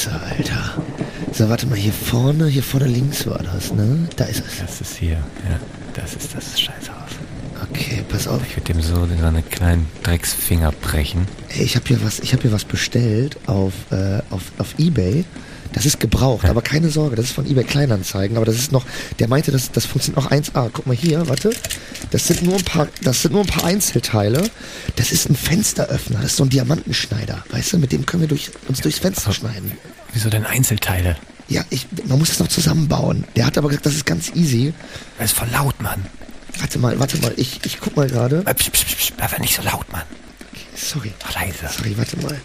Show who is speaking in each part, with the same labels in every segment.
Speaker 1: Scheiße, Alter. So, warte mal, hier vorne, hier vorne links war das, ne? Da ist es.
Speaker 2: Das ist hier, ja. Das ist das Scheißhaus.
Speaker 1: Okay, pass auf.
Speaker 2: Ich würde dem so seine kleinen Drecksfinger brechen.
Speaker 1: Ey, ich habe hier was, ich habe hier was bestellt auf, äh, auf, auf Ebay. Das ist gebraucht, aber keine Sorge, das ist von eBay Kleinanzeigen, aber das ist noch, der meinte, das, das funktioniert noch 1A. Guck mal hier, warte. Das sind nur ein paar, das sind nur ein paar Einzelteile. Das ist ein Fensteröffner, das ist so ein Diamantenschneider, weißt du, mit dem können wir durch, uns durchs Fenster schneiden.
Speaker 2: Wieso denn Einzelteile?
Speaker 1: Ja, ich, man muss das noch zusammenbauen. Der hat aber gesagt, das ist ganz easy.
Speaker 2: Das ist voll laut, Mann.
Speaker 1: Warte mal, warte mal, ich, ich guck mal gerade.
Speaker 2: Äh, einfach nicht so laut, Mann.
Speaker 1: Sorry,
Speaker 2: Mach leise.
Speaker 1: sorry, warte mal.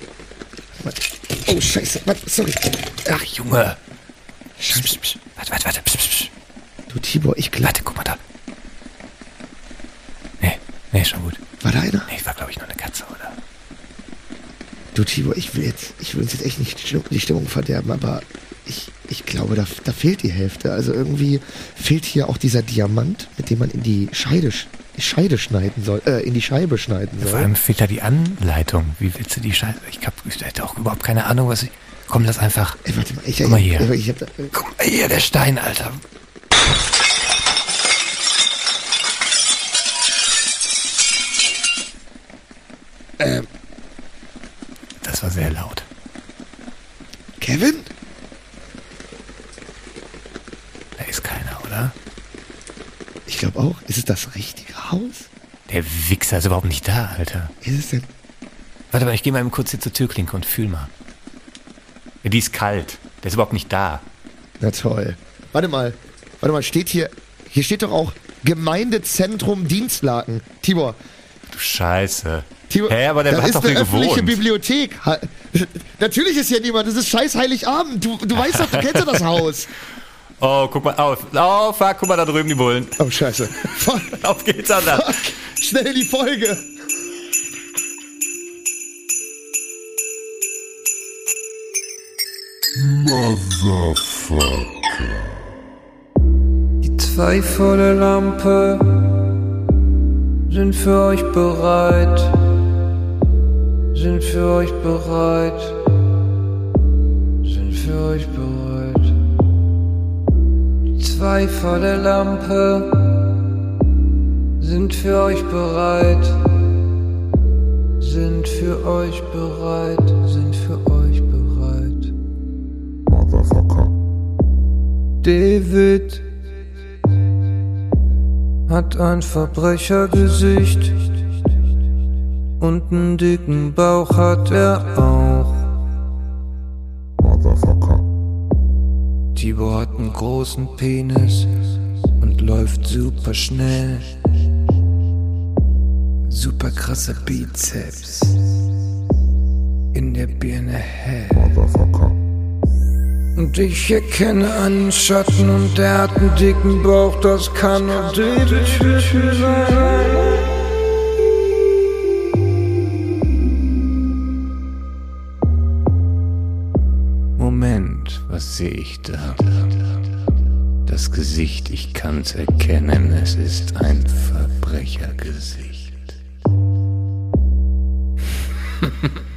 Speaker 1: Warte. Oh, scheiße, warte, sorry.
Speaker 2: Ach, Junge. Psch, psch, psch. Warte, warte, warte.
Speaker 1: Du, Tibor, ich glaube,
Speaker 2: Warte, guck mal da. Nee, nee, schon gut.
Speaker 1: war da einer?
Speaker 2: Nee, war, glaube ich, nur eine Katze, oder?
Speaker 1: Du, Tibor, ich will jetzt, ich will uns jetzt echt nicht die Stimmung, verderben, aber ich, ich glaube, da, da fehlt die Hälfte. Also irgendwie fehlt hier auch dieser Diamant, mit dem man in die Scheide, sch- die Scheide schneiden soll, äh, in die Scheibe schneiden
Speaker 2: Vor
Speaker 1: soll.
Speaker 2: allem fehlt da die Anleitung. Wie willst du die Scheiße? Ich, hab, ich hätte auch überhaupt keine Ahnung, was ich. Komm, lass einfach.
Speaker 1: Ey, warte mal, ich,
Speaker 2: Guck mal hier.
Speaker 1: Ich, ich hab da, äh,
Speaker 2: Guck mal hier, der Stein, Alter.
Speaker 1: Ähm.
Speaker 2: Das war sehr laut.
Speaker 1: Kevin?
Speaker 2: Da ist keiner, oder?
Speaker 1: Ich glaube auch. Ist es das richtige Haus?
Speaker 2: Der Wichser ist überhaupt nicht da, Alter.
Speaker 1: Ist es denn?
Speaker 2: Warte mal, ich gehe mal eben kurz hier zur Türklinke und fühl mal. Ja, die ist kalt. Der ist überhaupt nicht da.
Speaker 1: Na toll. Warte mal, warte mal, steht hier, hier steht doch auch Gemeindezentrum Dienstlaken. Tibor,
Speaker 2: Du Scheiße.
Speaker 1: Tibor,
Speaker 2: Hä, aber der
Speaker 1: das
Speaker 2: hat
Speaker 1: ist
Speaker 2: doch
Speaker 1: eine öffentliche
Speaker 2: gewohnt.
Speaker 1: Bibliothek. Natürlich ist hier niemand, das ist scheiß Heiligabend. Du, du weißt doch, du kennst ja das Haus.
Speaker 2: Oh, guck mal auf. Oh, fuck, guck mal da drüben die Bullen.
Speaker 1: Oh, scheiße. Fuck,
Speaker 2: Auf geht's, Alter.
Speaker 1: fuck. Schnell die Folge.
Speaker 3: Die zwei vor der Lampe sind für euch bereit, sind für euch bereit, sind für euch bereit. Zwei vor der Lampe sind für euch bereit, sind für euch bereit, sind für euch bereit. David hat ein Verbrechergesicht und einen dicken Bauch hat er auch. Großen Penis und läuft super schnell. Super krasse Bizeps in der Birne hell. Und ich erkenne einen Schatten und der hat einen dicken Bauch, das kann nur David sein.
Speaker 2: Moment, was sehe ich da? Gesicht, ich kann's erkennen, es ist ein Verbrechergesicht.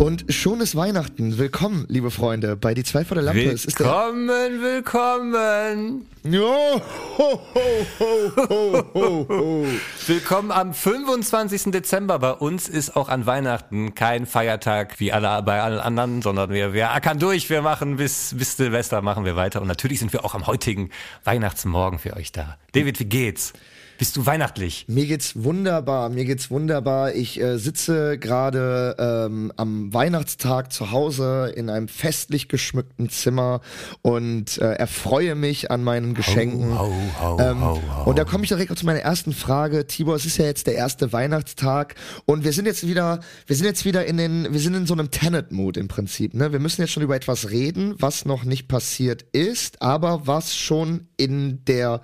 Speaker 1: Und schon ist Weihnachten. Willkommen, liebe Freunde, bei Die zwei vor der Lampe. Es ist der
Speaker 2: Willkommen, willkommen.
Speaker 1: Jo, ho, ho, ho, ho, ho, ho.
Speaker 2: Willkommen am 25. Dezember. Bei uns ist auch an Weihnachten kein Feiertag wie alle bei allen anderen, sondern wir, wir ackern durch. Wir machen bis, bis Silvester machen wir weiter. Und natürlich sind wir auch am heutigen Weihnachtsmorgen für euch da. David, wie geht's? Bist du weihnachtlich?
Speaker 1: Mir geht's wunderbar, mir geht's wunderbar. Ich äh, sitze gerade ähm, am Weihnachtstag zu Hause in einem festlich geschmückten Zimmer und äh, erfreue mich an meinen Geschenken.
Speaker 2: Ho, ho,
Speaker 1: ähm,
Speaker 2: ho, ho.
Speaker 1: Und da komme ich direkt zu meiner ersten Frage. Tibor, es ist ja jetzt der erste Weihnachtstag und wir sind jetzt wieder, wir sind jetzt wieder in den, wir sind in so einem Tenet-Mood im Prinzip. Ne? Wir müssen jetzt schon über etwas reden, was noch nicht passiert ist, aber was schon in der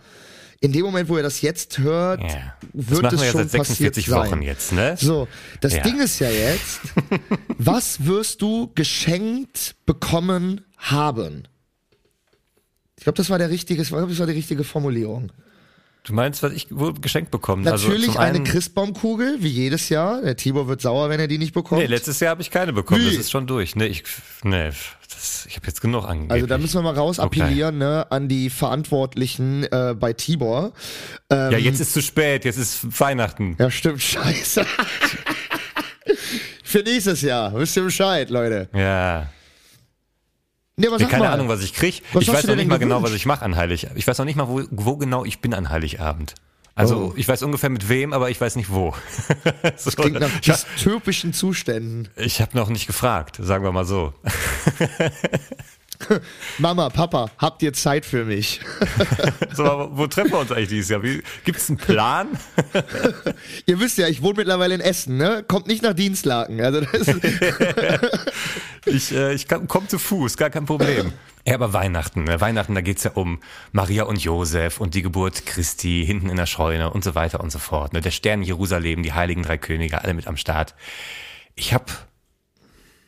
Speaker 1: in dem Moment, wo ihr das jetzt hört,
Speaker 2: Ja. Das
Speaker 1: wird
Speaker 2: machen
Speaker 1: es
Speaker 2: wir
Speaker 1: schon
Speaker 2: seit 46
Speaker 1: passiert sein.
Speaker 2: Wochen jetzt, ne?
Speaker 1: So, das
Speaker 2: Ja.
Speaker 1: Ding ist ja jetzt, was wirst du geschenkt bekommen haben? Ich glaube, das war der richtige, ich das war die richtige Formulierung.
Speaker 2: Du meinst, was ich wohl geschenkt bekommen?
Speaker 1: Natürlich
Speaker 2: also
Speaker 1: eine Christbaumkugel, wie jedes Jahr. Der Tibor wird sauer, wenn er die nicht bekommt.
Speaker 2: Nee, letztes Jahr habe ich keine bekommen.
Speaker 1: Wie?
Speaker 2: Das ist schon durch. Nee, ich, nee, das, ich habe jetzt genug angegeben.
Speaker 1: also da müssen wir mal raus appellieren ne, an die Verantwortlichen äh, bei Tibor. Ähm,
Speaker 2: Ja, jetzt ist zu spät. Jetzt ist Weihnachten.
Speaker 1: ja, stimmt, scheiße. Für nächstes Jahr, wisst ihr Bescheid, Leute.
Speaker 2: Ja.
Speaker 1: Nee, aber
Speaker 2: Ich keine
Speaker 1: mal,
Speaker 2: Ahnung, was ich krieg.
Speaker 1: Was
Speaker 2: ich weiß noch nicht mal genau,
Speaker 1: gewünscht?
Speaker 2: was ich mache an Heilig. Ich weiß noch nicht mal, wo, wo genau ich bin an Heiligabend. Also
Speaker 1: Oh.
Speaker 2: ich weiß ungefähr mit wem, aber ich weiß nicht wo. so,
Speaker 1: klingt nach dystopischen Zuständen.
Speaker 2: ich habe noch nicht gefragt, sagen wir mal so.
Speaker 1: Mama, Papa, habt ihr Zeit für mich?
Speaker 2: so wo treffen wir uns eigentlich dieses Jahr? Gibt es einen Plan?
Speaker 1: ihr wisst ja, ich wohne mittlerweile in Essen, ne? Kommt nicht nach Dienstlaken. Also das
Speaker 2: Ich, äh, ich komme zu Fuß, gar kein Problem. Ja, aber Weihnachten, ne? Weihnachten, da geht's ja um Maria und Josef und die Geburt Christi hinten in der Scheune und so weiter und so fort. Ne? Der Stern Jerusalem, die heiligen drei Könige, alle mit am Start. Ich habe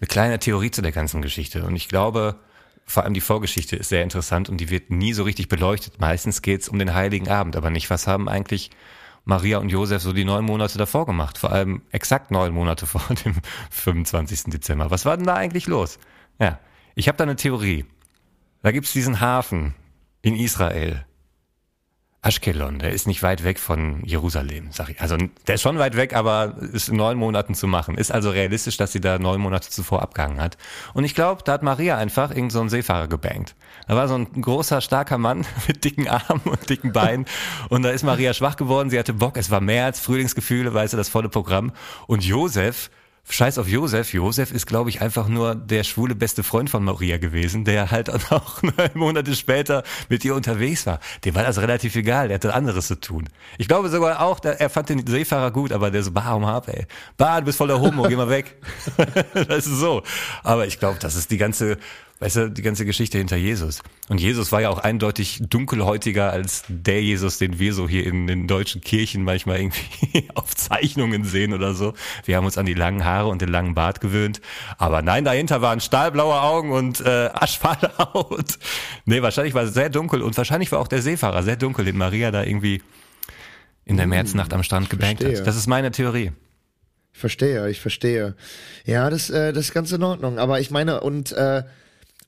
Speaker 2: eine kleine Theorie zu der ganzen Geschichte und ich glaube, vor allem die Vorgeschichte ist sehr interessant und die wird nie so richtig beleuchtet. Meistens geht's um den heiligen Abend, aber nicht, was haben eigentlich Maria und Josef so die neun Monate davor gemacht, vor allem exakt neun Monate vor dem 25. Dezember. Was war denn da eigentlich los? Ja, ich habe da eine Theorie. Da gibt's diesen Hafen in Israel. Ashkelon, der ist nicht weit weg von Jerusalem, sag ich. Also der ist schon weit weg, aber ist in neun Monaten zu machen. Ist also realistisch, dass sie da neun Monate zuvor abgehangen hat. Und ich glaube, da hat Maria einfach irgendeinen so Seefahrer gebankt. Da war so ein großer, starker Mann mit dicken Armen und dicken Beinen. Und da ist Maria schwach geworden. Sie hatte Bock. Es war März, Frühlingsgefühle, weißt du, das volle Programm. Und Josef, Scheiß auf Josef. Josef ist, glaube ich, einfach nur der schwule beste Freund von Maria gewesen, der halt auch neun Monate später mit ihr unterwegs war. Dem war das relativ egal, der hatte anderes zu tun. Ich glaube sogar auch, der- er fand den Seefahrer gut, aber der so, bah, um hab, ey. Bah, du bist voller Homo, geh mal weg. das ist so. Aber ich glaube, das ist die ganze, weißt du, die ganze Geschichte hinter Jesus. Und Jesus war ja auch eindeutig dunkelhäutiger als der Jesus, den wir so hier in den deutschen Kirchen manchmal irgendwie auf Zeichnungen sehen oder so. Wir haben uns an die langen Haare und den langen Bart gewöhnt. Aber nein, dahinter waren stahlblaue Augen und äh, aschfahle Haut. Nee, wahrscheinlich war es sehr dunkel und wahrscheinlich war auch der Seefahrer sehr dunkel, den Maria da irgendwie in der Märznacht am Strand gebankt hat. Das ist meine Theorie.
Speaker 1: Ich verstehe, ich verstehe. Ja, das, äh, das ist ganz in Ordnung. Aber ich meine, und, äh,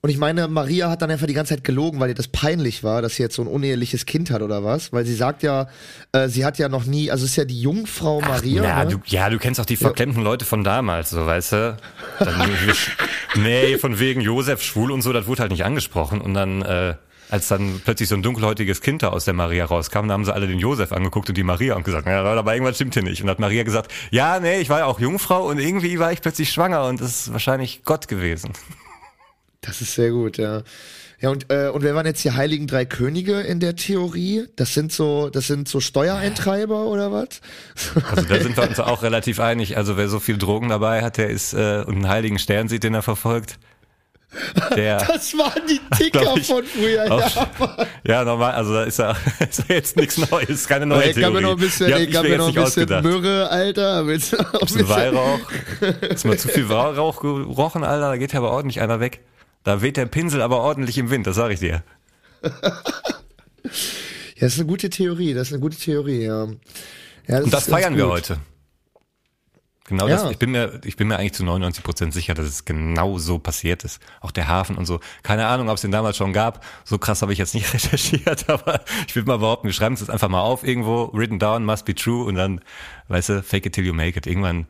Speaker 1: und ich meine, Maria hat dann einfach die ganze Zeit gelogen, weil ihr das peinlich war, dass sie jetzt so ein uneheliches Kind hat oder was? Weil sie sagt ja, äh, sie hat ja noch nie, also es ist ja die Jungfrau Maria.
Speaker 2: Ja,
Speaker 1: ne?
Speaker 2: du, ja, du kennst auch die verklemmten Leute von damals, so weißt du. Dann, nee, von wegen Josef schwul und so, das wurde halt nicht angesprochen. Und dann, äh, als dann plötzlich so ein dunkelhäutiges Kind da aus der Maria rauskam, da haben sie alle den Josef angeguckt und die Maria und gesagt, ja, aber irgendwas stimmt hier nicht. Und hat Maria gesagt, ja, nee, ich war ja auch Jungfrau und irgendwie war ich plötzlich schwanger und das ist wahrscheinlich Gott gewesen.
Speaker 1: Das ist sehr gut, ja. Ja, und, äh, und wer waren jetzt die heiligen drei Könige in der Theorie? Das sind so, das sind so Steuereintreiber oder was?
Speaker 2: Also da sind wir uns auch relativ einig. Also wer so viel Drogen dabei hat, der ist äh, und einen heiligen Stern sieht, den er verfolgt. Der
Speaker 1: Das waren die Ticker
Speaker 2: ich
Speaker 1: von früher,
Speaker 2: auch-
Speaker 1: ja.
Speaker 2: Ja, normal, also da ist ja, ist ja jetzt nichts Neues, keine neue
Speaker 1: Ich
Speaker 2: Theorie.
Speaker 1: mir noch ein bisschen,
Speaker 2: Die hab
Speaker 1: ich gab mir noch ein bisschen
Speaker 2: ausgedacht.
Speaker 1: Myrrhe, Alter. Mit, ein
Speaker 2: Bisschen Weihrauch. Ist mal zu viel Weihrauch gerochen, Alter, da geht ja aber ordentlich einer weg. Da weht der Pinsel aber ordentlich im Wind, das sag ich dir.
Speaker 1: Ja, das ist eine gute Theorie, das ist eine gute Theorie, ja. ja
Speaker 2: Und das feiern wir heute. Genau
Speaker 1: Ja.
Speaker 2: das. Ich bin mir, ich bin mir eigentlich zu 99 Prozent sicher, dass es genau so passiert ist. Auch der Hafen und so. Keine Ahnung, ob es den damals schon gab. So krass habe ich jetzt nicht recherchiert, aber ich würde mal behaupten, wir schreiben es jetzt einfach mal auf irgendwo, written down, must be true und dann, weißt du, fake it till you make it. Irgendwann,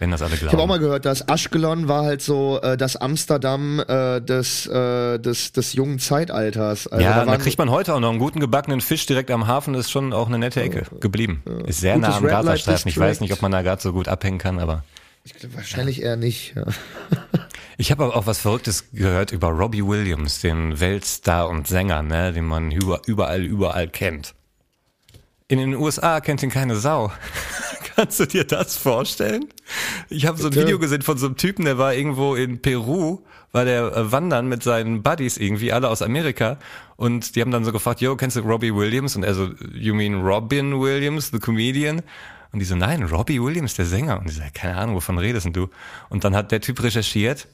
Speaker 2: wenn das alle glauben.
Speaker 1: Ich habe auch mal gehört, dass Ashkelon war halt so äh, das Amsterdam äh, des, äh, des, des jungen Zeitalters. Also
Speaker 2: ja,
Speaker 1: da
Speaker 2: da kriegt man heute auch noch einen guten gebackenen Fisch direkt am Hafen, das ist schon auch eine nette Ecke geblieben. Ist sehr nah am Gazastreifen. Ich weiß nicht, ob man da gerade so gut abhängen kann, aber.
Speaker 1: wahrscheinlich eher nicht. Ja.
Speaker 2: Ich habe aber auch was Verrücktes gehört über Robbie Williams, den Weltstar und Sänger, ne, den man über, überall, überall kennt. In den USA kennt ihn keine Sau. Kannst du dir das vorstellen? Ich habe so ein? Video gesehen von so einem Typen, der war irgendwo in Peru, war der äh, wandern mit seinen Buddies irgendwie, alle aus Amerika. Und die haben dann so gefragt, yo, kennst du Robbie Williams? Und er so, you mean Robin Williams, the comedian? Und die so, nein, Robbie Williams, der Sänger. Und ich so, keine Ahnung, wovon redest denn du? Und dann hat der Typ recherchiert,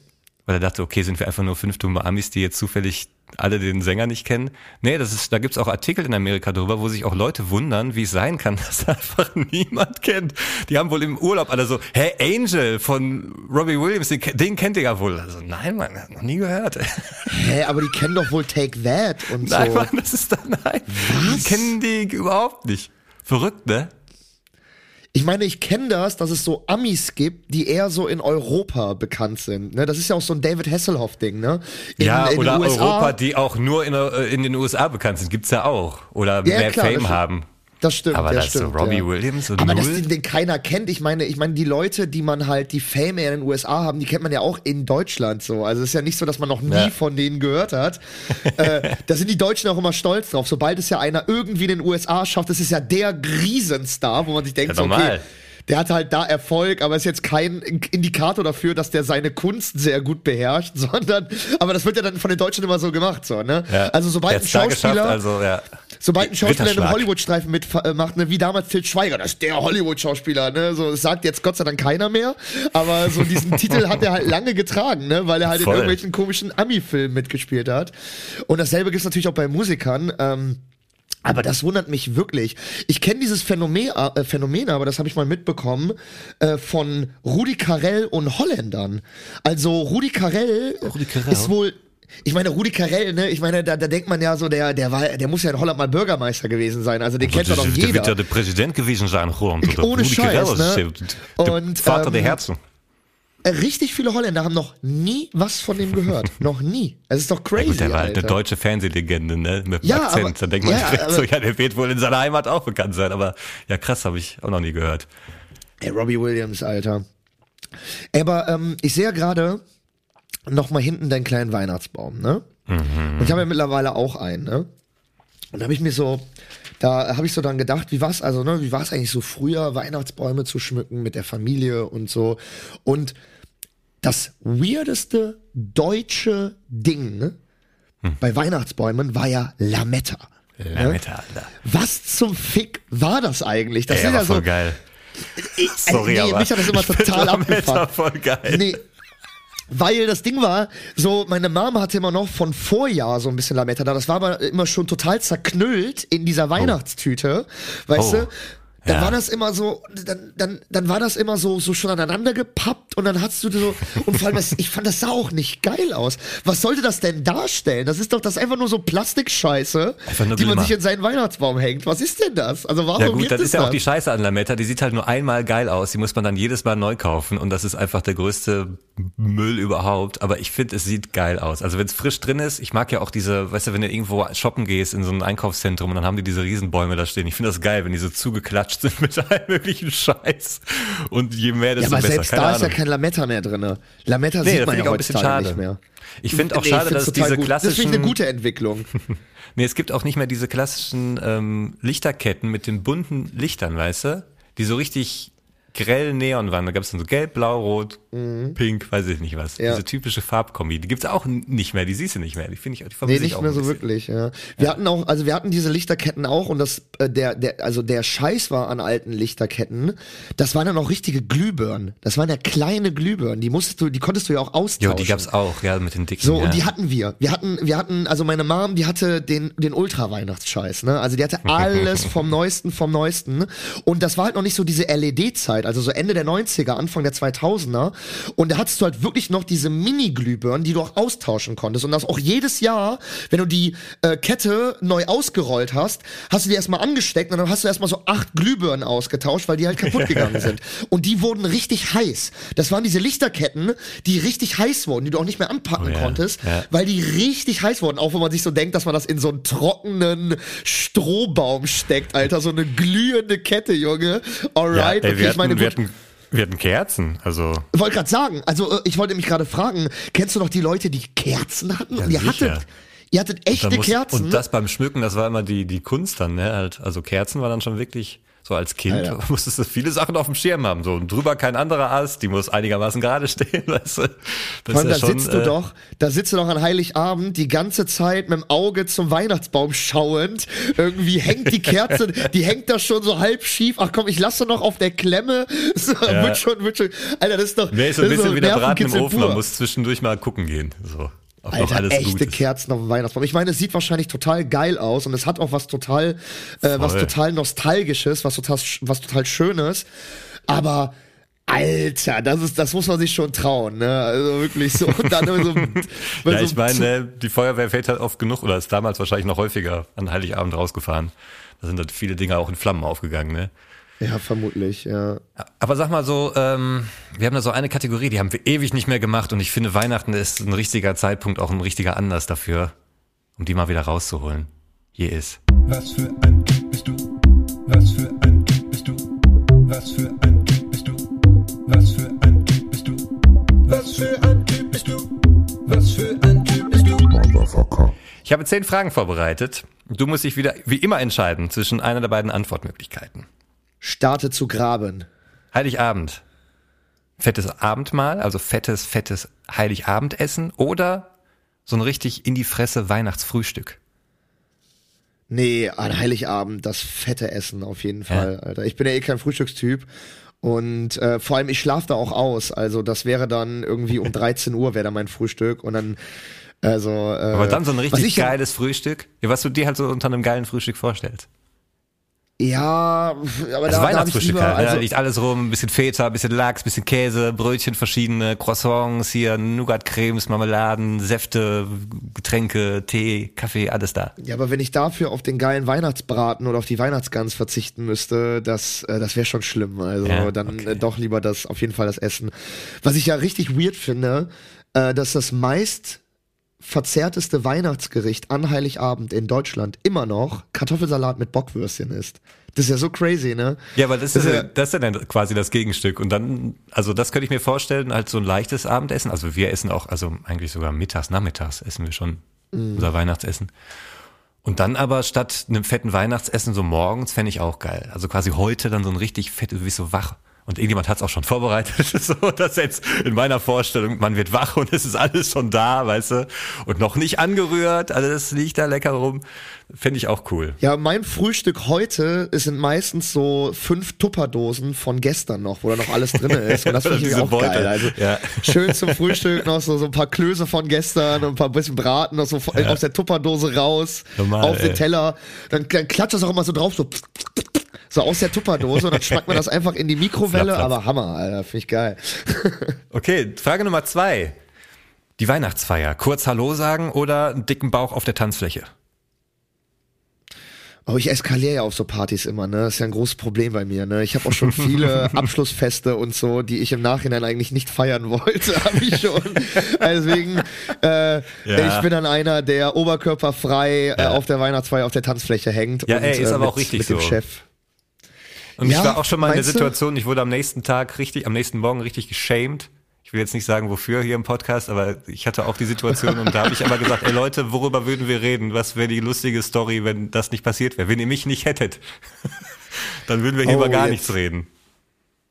Speaker 2: weil er dachte, okay, sind wir einfach nur fünf dumme Amis, die jetzt zufällig alle den Sänger nicht kennen. Nee, das ist, da gibt's auch Artikel in Amerika drüber, wo sich auch Leute wundern, wie es sein kann, dass einfach niemand kennt. Die haben wohl im Urlaub alle so, hä, Angel von Robbie Williams, den, den kennt ihr ja wohl. Also nein, man, noch nie gehört.
Speaker 1: Hä, aber die kennen doch wohl Take That und
Speaker 2: Nein,
Speaker 1: so.
Speaker 2: Mann, das ist dann nein. Die kennen die überhaupt nicht. Verrückt, ne?
Speaker 1: Ich meine, ich kenne das, dass es so Amis gibt, die eher so in Europa bekannt sind. Ne? Das ist ja auch so ein David Hasselhoff-Ding, ne? In,
Speaker 2: ja,
Speaker 1: in
Speaker 2: oder
Speaker 1: USA,
Speaker 2: Europa, die auch nur in, äh, in den USA bekannt sind, gibt's ja auch. Oder
Speaker 1: Ja,
Speaker 2: mehr
Speaker 1: klar,
Speaker 2: Fame haben.
Speaker 1: Das stimmt,
Speaker 2: Aber
Speaker 1: das
Speaker 2: ist so
Speaker 1: stimmt.
Speaker 2: Robbie
Speaker 1: ja.
Speaker 2: Williams und
Speaker 1: Aber dass
Speaker 2: null?
Speaker 1: den, den keiner kennt, ich meine, ich meine, die Leute, die man halt, die Fame in den USA haben, die kennt man ja auch in Deutschland so. Also es ist ja nicht so, dass man noch nie
Speaker 2: Ja.
Speaker 1: von denen gehört hat. äh, da sind die Deutschen auch immer stolz drauf. Sobald es ja einer irgendwie in den USA schafft, das ist ja der Riesenstar, wo man sich denkt,
Speaker 2: Ja,
Speaker 1: so, okay, der hat halt da Erfolg, aber ist jetzt kein Indikator dafür, dass der seine Kunst sehr gut beherrscht, sondern, aber das wird ja dann von den Deutschen immer so gemacht, so, ne?
Speaker 2: Ja.
Speaker 1: Also sobald
Speaker 2: Der
Speaker 1: ein Schauspieler,
Speaker 2: also, ja.
Speaker 1: Sobald ein Schauspieler in einem. Hollywood-Streifen mitmacht, ne, wie damals Til Schweiger, das ist der Hollywood-Schauspieler, ne, so, das sagt jetzt Gott sei Dank keiner mehr, aber so diesen Titel hat er halt lange getragen, ne, weil er halt
Speaker 2: Voll.
Speaker 1: in irgendwelchen komischen Ami-Filmen mitgespielt hat. Und dasselbe gibt's natürlich auch bei Musikern, ähm, aber das wundert mich wirklich. Ich kenne dieses Phänomen, äh, Phänomen, aber das habe ich mal mitbekommen, äh, von Rudi Carell und Holländern. Also Rudi Carell,
Speaker 2: Rudi Carell?
Speaker 1: ist wohl. Ich meine, Rudi Carell, ne, ich meine, da, da denkt man ja so, der, der war, der muss ja in Holland mal Bürgermeister gewesen sein. Also den kennt doch
Speaker 2: der,
Speaker 1: doch
Speaker 2: der wird ja
Speaker 1: jeder.
Speaker 2: der Präsident gewesen sein, Holland. Oder
Speaker 1: Ohne
Speaker 2: Rudi
Speaker 1: Scheiß,
Speaker 2: Carell
Speaker 1: ne?
Speaker 2: der, der
Speaker 1: Und,
Speaker 2: Vater der
Speaker 1: ähm,
Speaker 2: Herzen.
Speaker 1: Äh, Richtig viele Holländer haben noch nie was von dem gehört. noch nie. Es ist doch crazy.
Speaker 2: Gut, der war halt eine deutsche Fernsehlegende, ne? Mit
Speaker 1: Ja,
Speaker 2: Akzent.
Speaker 1: aber-
Speaker 2: da denkt man
Speaker 1: ja,
Speaker 2: direkt so, ja, der wird wohl in seiner Heimat auch bekannt sein. Aber ja, krass, habe ich auch noch nie gehört.
Speaker 1: Ey, Robbie Williams, Alter. Aber ähm, ich sehe ja gerade noch mal hinten deinen kleinen Weihnachtsbaum, ne? Und ich habe ja mittlerweile auch einen, ne? Und da habe ich mir so, da habe ich so dann gedacht, wie war's also, ne, wie war's eigentlich so früher, Weihnachtsbäume zu schmücken mit der Familie und so. Und das weirdeste deutsche Ding ne, bei Weihnachtsbäumen war ja Lametta.
Speaker 2: Lametta, Alter.
Speaker 1: Was zum Fick war das eigentlich? Das sind
Speaker 2: aber
Speaker 1: ja so,
Speaker 2: geil.
Speaker 1: Ey,
Speaker 2: Sorry,
Speaker 1: nee,
Speaker 2: aber
Speaker 1: mich hat das immer
Speaker 2: ich
Speaker 1: total
Speaker 2: Lametta
Speaker 1: abgefuckt.
Speaker 2: voll geil.
Speaker 1: Nee. Weil das Ding war, so, meine Mama hatte immer noch von Vorjahr so ein bisschen Lametta da. Das war aber immer schon total zerknüllt in dieser Weihnachtstüte. Weißt
Speaker 2: Oh.
Speaker 1: du? Dann
Speaker 2: Ja.
Speaker 1: war das immer so, dann, dann, dann war das immer so, so schon aneinander gepappt und dann hast du so, und vor allem, das, ich fand das sah auch nicht geil aus. Was sollte das denn darstellen? Das ist doch, das ist einfach nur so Plastikscheiße,
Speaker 2: nur
Speaker 1: die man sich in seinen Weihnachtsbaum hängt. Was ist denn das? Also warum
Speaker 2: Ja gut,
Speaker 1: gibt
Speaker 2: das ist ja auch die Scheiße an Lametta. Die sieht halt nur einmal geil aus. Die muss man dann jedes Mal neu kaufen und das ist einfach der größte Müll überhaupt. Aber ich finde, es sieht geil aus. Also wenn es frisch drin ist, ich mag ja auch diese, weißt du, wenn du irgendwo shoppen gehst in so ein Einkaufszentrum und dann haben die diese Riesenbäume da stehen. Ich finde das geil, wenn die so zugeklatscht sind mit allem möglichen Scheiß. Und je mehr,
Speaker 1: Ja,
Speaker 2: desto
Speaker 1: aber
Speaker 2: besser.
Speaker 1: selbst
Speaker 2: Keine
Speaker 1: da ist ja
Speaker 2: Ahnung.
Speaker 1: kein Lametta mehr drinne. Lametta
Speaker 2: Nee,
Speaker 1: sieht man ja
Speaker 2: auch ein bisschen schade.
Speaker 1: nicht mehr.
Speaker 2: Ich finde auch
Speaker 1: Nee,
Speaker 2: schade, dass diese
Speaker 1: gut. Das finde ich eine
Speaker 2: klassischen,
Speaker 1: gute Entwicklung.
Speaker 2: nee, es gibt auch nicht mehr diese klassischen ähm, Lichterketten mit den bunten Lichtern, weißt du? Die so richtig grell Neon waren. Da gab es dann so gelb, blau, rot, pink, weiß ich nicht was.
Speaker 1: Mhm. Ja.
Speaker 2: Diese typische Farbkombi. Die gibt's auch n- nicht mehr, die siehst du nicht mehr. Die finde ich, die
Speaker 1: Nee,
Speaker 2: ich
Speaker 1: nicht
Speaker 2: auch
Speaker 1: mehr so
Speaker 2: bisschen.
Speaker 1: wirklich, ja. Wir hatten auch, also wir hatten diese Lichterketten auch und das, äh, der, der, also der Scheiß war an alten Lichterketten, das waren dann auch richtige Glühbirnen. Das waren ja kleine Glühbirnen, die musstest du, die konntest du ja auch austauschen.
Speaker 2: Jo, die gab's auch, ja, mit den dicken.
Speaker 1: So,
Speaker 2: ja.
Speaker 1: und die hatten wir. Wir hatten, wir hatten, also meine Mom, die hatte den, den Ultra-Weihnachtsscheiß, ne? Also die hatte alles vom Neuesten, vom Neuesten. Und das war halt noch nicht so diese LED-Zeit, also so Ende der 90er, Anfang der 2000er. Und da hattest du halt wirklich noch diese Mini-Glühbirnen, die du auch austauschen konntest. Und das auch jedes Jahr, wenn du die äh, Kette neu ausgerollt hast, hast du die erstmal angesteckt und dann hast du erstmal so acht Glühbirnen ausgetauscht, weil die halt kaputt gegangen sind. Und die wurden richtig heiß. Das waren diese Lichterketten, die richtig heiß wurden, die du auch nicht mehr anpacken
Speaker 2: Oh ja,
Speaker 1: konntest,
Speaker 2: ja.
Speaker 1: weil die richtig heiß wurden. Auch wenn man sich so denkt, dass man das in so einen trockenen Strohbaum steckt, Alter. So eine glühende Kette, Junge.
Speaker 2: ja,
Speaker 1: Alright.
Speaker 2: ey,
Speaker 1: okay, ich meine,
Speaker 2: hatten, wir, hatten, wir hatten Kerzen, also
Speaker 1: Wollte gerade sagen, also äh, ich wollte mich gerade fragen, kennst du noch die Leute, die Kerzen hatten?
Speaker 2: Ja,
Speaker 1: und ihr
Speaker 2: sicher.
Speaker 1: hattet, ihr hattet echte
Speaker 2: muss-
Speaker 1: Kerzen.
Speaker 2: Und das beim Schmücken, das war immer die, die Kunst dann, ne? Halt, also Kerzen war dann schon wirklich So als Kind Alter. musstest du viele Sachen auf dem Schirm haben. So und drüber kein anderer Ast, die muss einigermaßen gerade stehen, weißt du.
Speaker 1: Das Vor allem, ja da schon, sitzt du äh, doch, da sitzt du doch an Heiligabend die ganze Zeit mit dem Auge zum Weihnachtsbaum schauend. Irgendwie hängt die Kerze, die hängt da schon so halb schief. Ach komm, ich lasse noch auf der Klemme. So, ja. wird schon, wird schon. Alter, das ist doch.
Speaker 2: Nee, ist so ein bisschen wie der Braten im Ofen, man muss zwischendurch mal gucken gehen. So.
Speaker 1: Alter, echte Kerzen auf dem Weihnachtsbaum. Ich meine, es sieht wahrscheinlich total geil aus und es hat auch was total, äh, was total nostalgisches, was total, was total schönes. Aber Alter, das ist, das muss man sich schon trauen, ne? Also wirklich so. Und dann so,
Speaker 2: ja, ich meine, die Feuerwehr fährt halt oft genug oder ist damals wahrscheinlich noch häufiger an Heiligabend rausgefahren. Da sind halt viele Dinge auch in Flammen aufgegangen, ne?
Speaker 1: Ja, vermutlich, ja.
Speaker 2: Aber sag mal so, ähm, wir haben da so eine Kategorie, die haben wir ewig nicht mehr gemacht und ich finde, Weihnachten ist ein richtiger Zeitpunkt, auch ein richtiger Anlass dafür, um die mal wieder rauszuholen. Hier ist. Was für ein Typ bist du? Was für ein Typ bist du? Was für ein Typ bist du? Was für ein Typ bist du? Was für ein Typ bist du? Was für ein Typ bist du? Motherfucker. Ich habe zehn Fragen vorbereitet. Du musst dich wieder wie immer entscheiden zwischen einer der beiden Antwortmöglichkeiten
Speaker 1: starte zu graben.
Speaker 2: Heiligabend. Fettes Abendmahl, also fettes, fettes Heiligabendessen oder so ein richtig in die Fresse Weihnachtsfrühstück.
Speaker 1: Nee, an Heiligabend das fette Essen auf jeden Fall, ja. Alter. Ich bin ja eh kein Frühstückstyp und äh, vor allem ich schlafe da auch aus. Also das wäre dann irgendwie um 13 Uhr wäre da mein Frühstück und dann also. Äh,
Speaker 2: Aber dann so ein richtig geiles Frühstück, was du dir halt so unter einem geilen Frühstück vorstellst.
Speaker 1: Ja,
Speaker 2: aber also da, Weihnachtsfrühstück da halt, ne? also, da liegt alles rum, ein bisschen Feta, ein bisschen Lachs, ein bisschen Käse, Brötchen verschiedene, Croissants hier, Nougat-Cremes, Marmeladen, Säfte, Getränke, Tee, Kaffee, alles da.
Speaker 1: Ja, aber wenn ich dafür auf den geilen Weihnachtsbraten oder auf die Weihnachtsgans verzichten müsste, das, äh, das wäre schon schlimm. Also ja, dann okay. äh, doch lieber das, auf jeden Fall das Essen. Was ich ja richtig weird finde, äh, dass das meist verzerrteste Weihnachtsgericht an Heiligabend in Deutschland immer noch Kartoffelsalat mit Bockwürstchen ist. Das ist ja so crazy, ne?
Speaker 2: Ja, aber das, das ist ja, das ist ja dann quasi das Gegenstück. Und dann, also das könnte ich mir vorstellen, als so ein leichtes Abendessen. Also wir essen auch, also eigentlich sogar mittags, nachmittags essen wir schon mm. unser Weihnachtsessen. Und dann aber statt einem fetten Weihnachtsessen so morgens fände ich auch geil. Also quasi heute dann so ein richtig fettes, wie so wach und irgendjemand hat es auch schon vorbereitet, so dass jetzt in meiner Vorstellung, man wird wach und es ist alles schon da, weißt du, und noch nicht angerührt, alles liegt da lecker rum. Finde ich auch cool.
Speaker 1: Ja, mein Frühstück heute sind meistens so fünf Tupperdosen von gestern noch, wo da noch alles drin ist. Und das finde ich auch Beute. geil. Also ja. schön zum Frühstück noch so, so ein paar Klöße von gestern und ein paar bisschen Braten noch so ja. aus der Tupperdose raus, Normal, auf ey. den Teller. Dann, dann klatscht das auch immer so drauf, so so aus der Tupperdose und dann schmeckt man das einfach in die Mikrowelle, flap, flap. aber Hammer, Alter, finde ich geil.
Speaker 2: okay, Frage Nummer zwei. Die Weihnachtsfeier. Kurz Hallo sagen oder einen dicken Bauch auf der Tanzfläche?
Speaker 1: Oh, ich eskaliere ja auf so Partys immer, ne? Das ist ja ein großes Problem bei mir, ne? Ich habe auch schon viele Abschlussfeste und so, die ich im Nachhinein eigentlich nicht feiern wollte, habe ich schon. Deswegen, äh, ja. ich bin dann einer, der oberkörperfrei äh, ja. äh, auf der Weihnachtsfeier auf der Tanzfläche hängt.
Speaker 2: Ja,
Speaker 1: und,
Speaker 2: ey, ist
Speaker 1: äh,
Speaker 2: aber
Speaker 1: mit,
Speaker 2: auch richtig
Speaker 1: mit
Speaker 2: so.
Speaker 1: dem Chef.
Speaker 2: Und ja, ich war auch schon mal in der Situation, du? ich wurde am nächsten Tag richtig, am nächsten Morgen richtig geschämt. Ich will jetzt nicht sagen, wofür hier im Podcast, aber ich hatte auch die Situation und da habe ich aber gesagt, ey Leute, worüber würden wir reden? Was wäre die lustige Story, wenn das nicht passiert wäre? Wenn ihr mich nicht hättet, dann würden wir hier oh, über gar jetzt. nichts reden.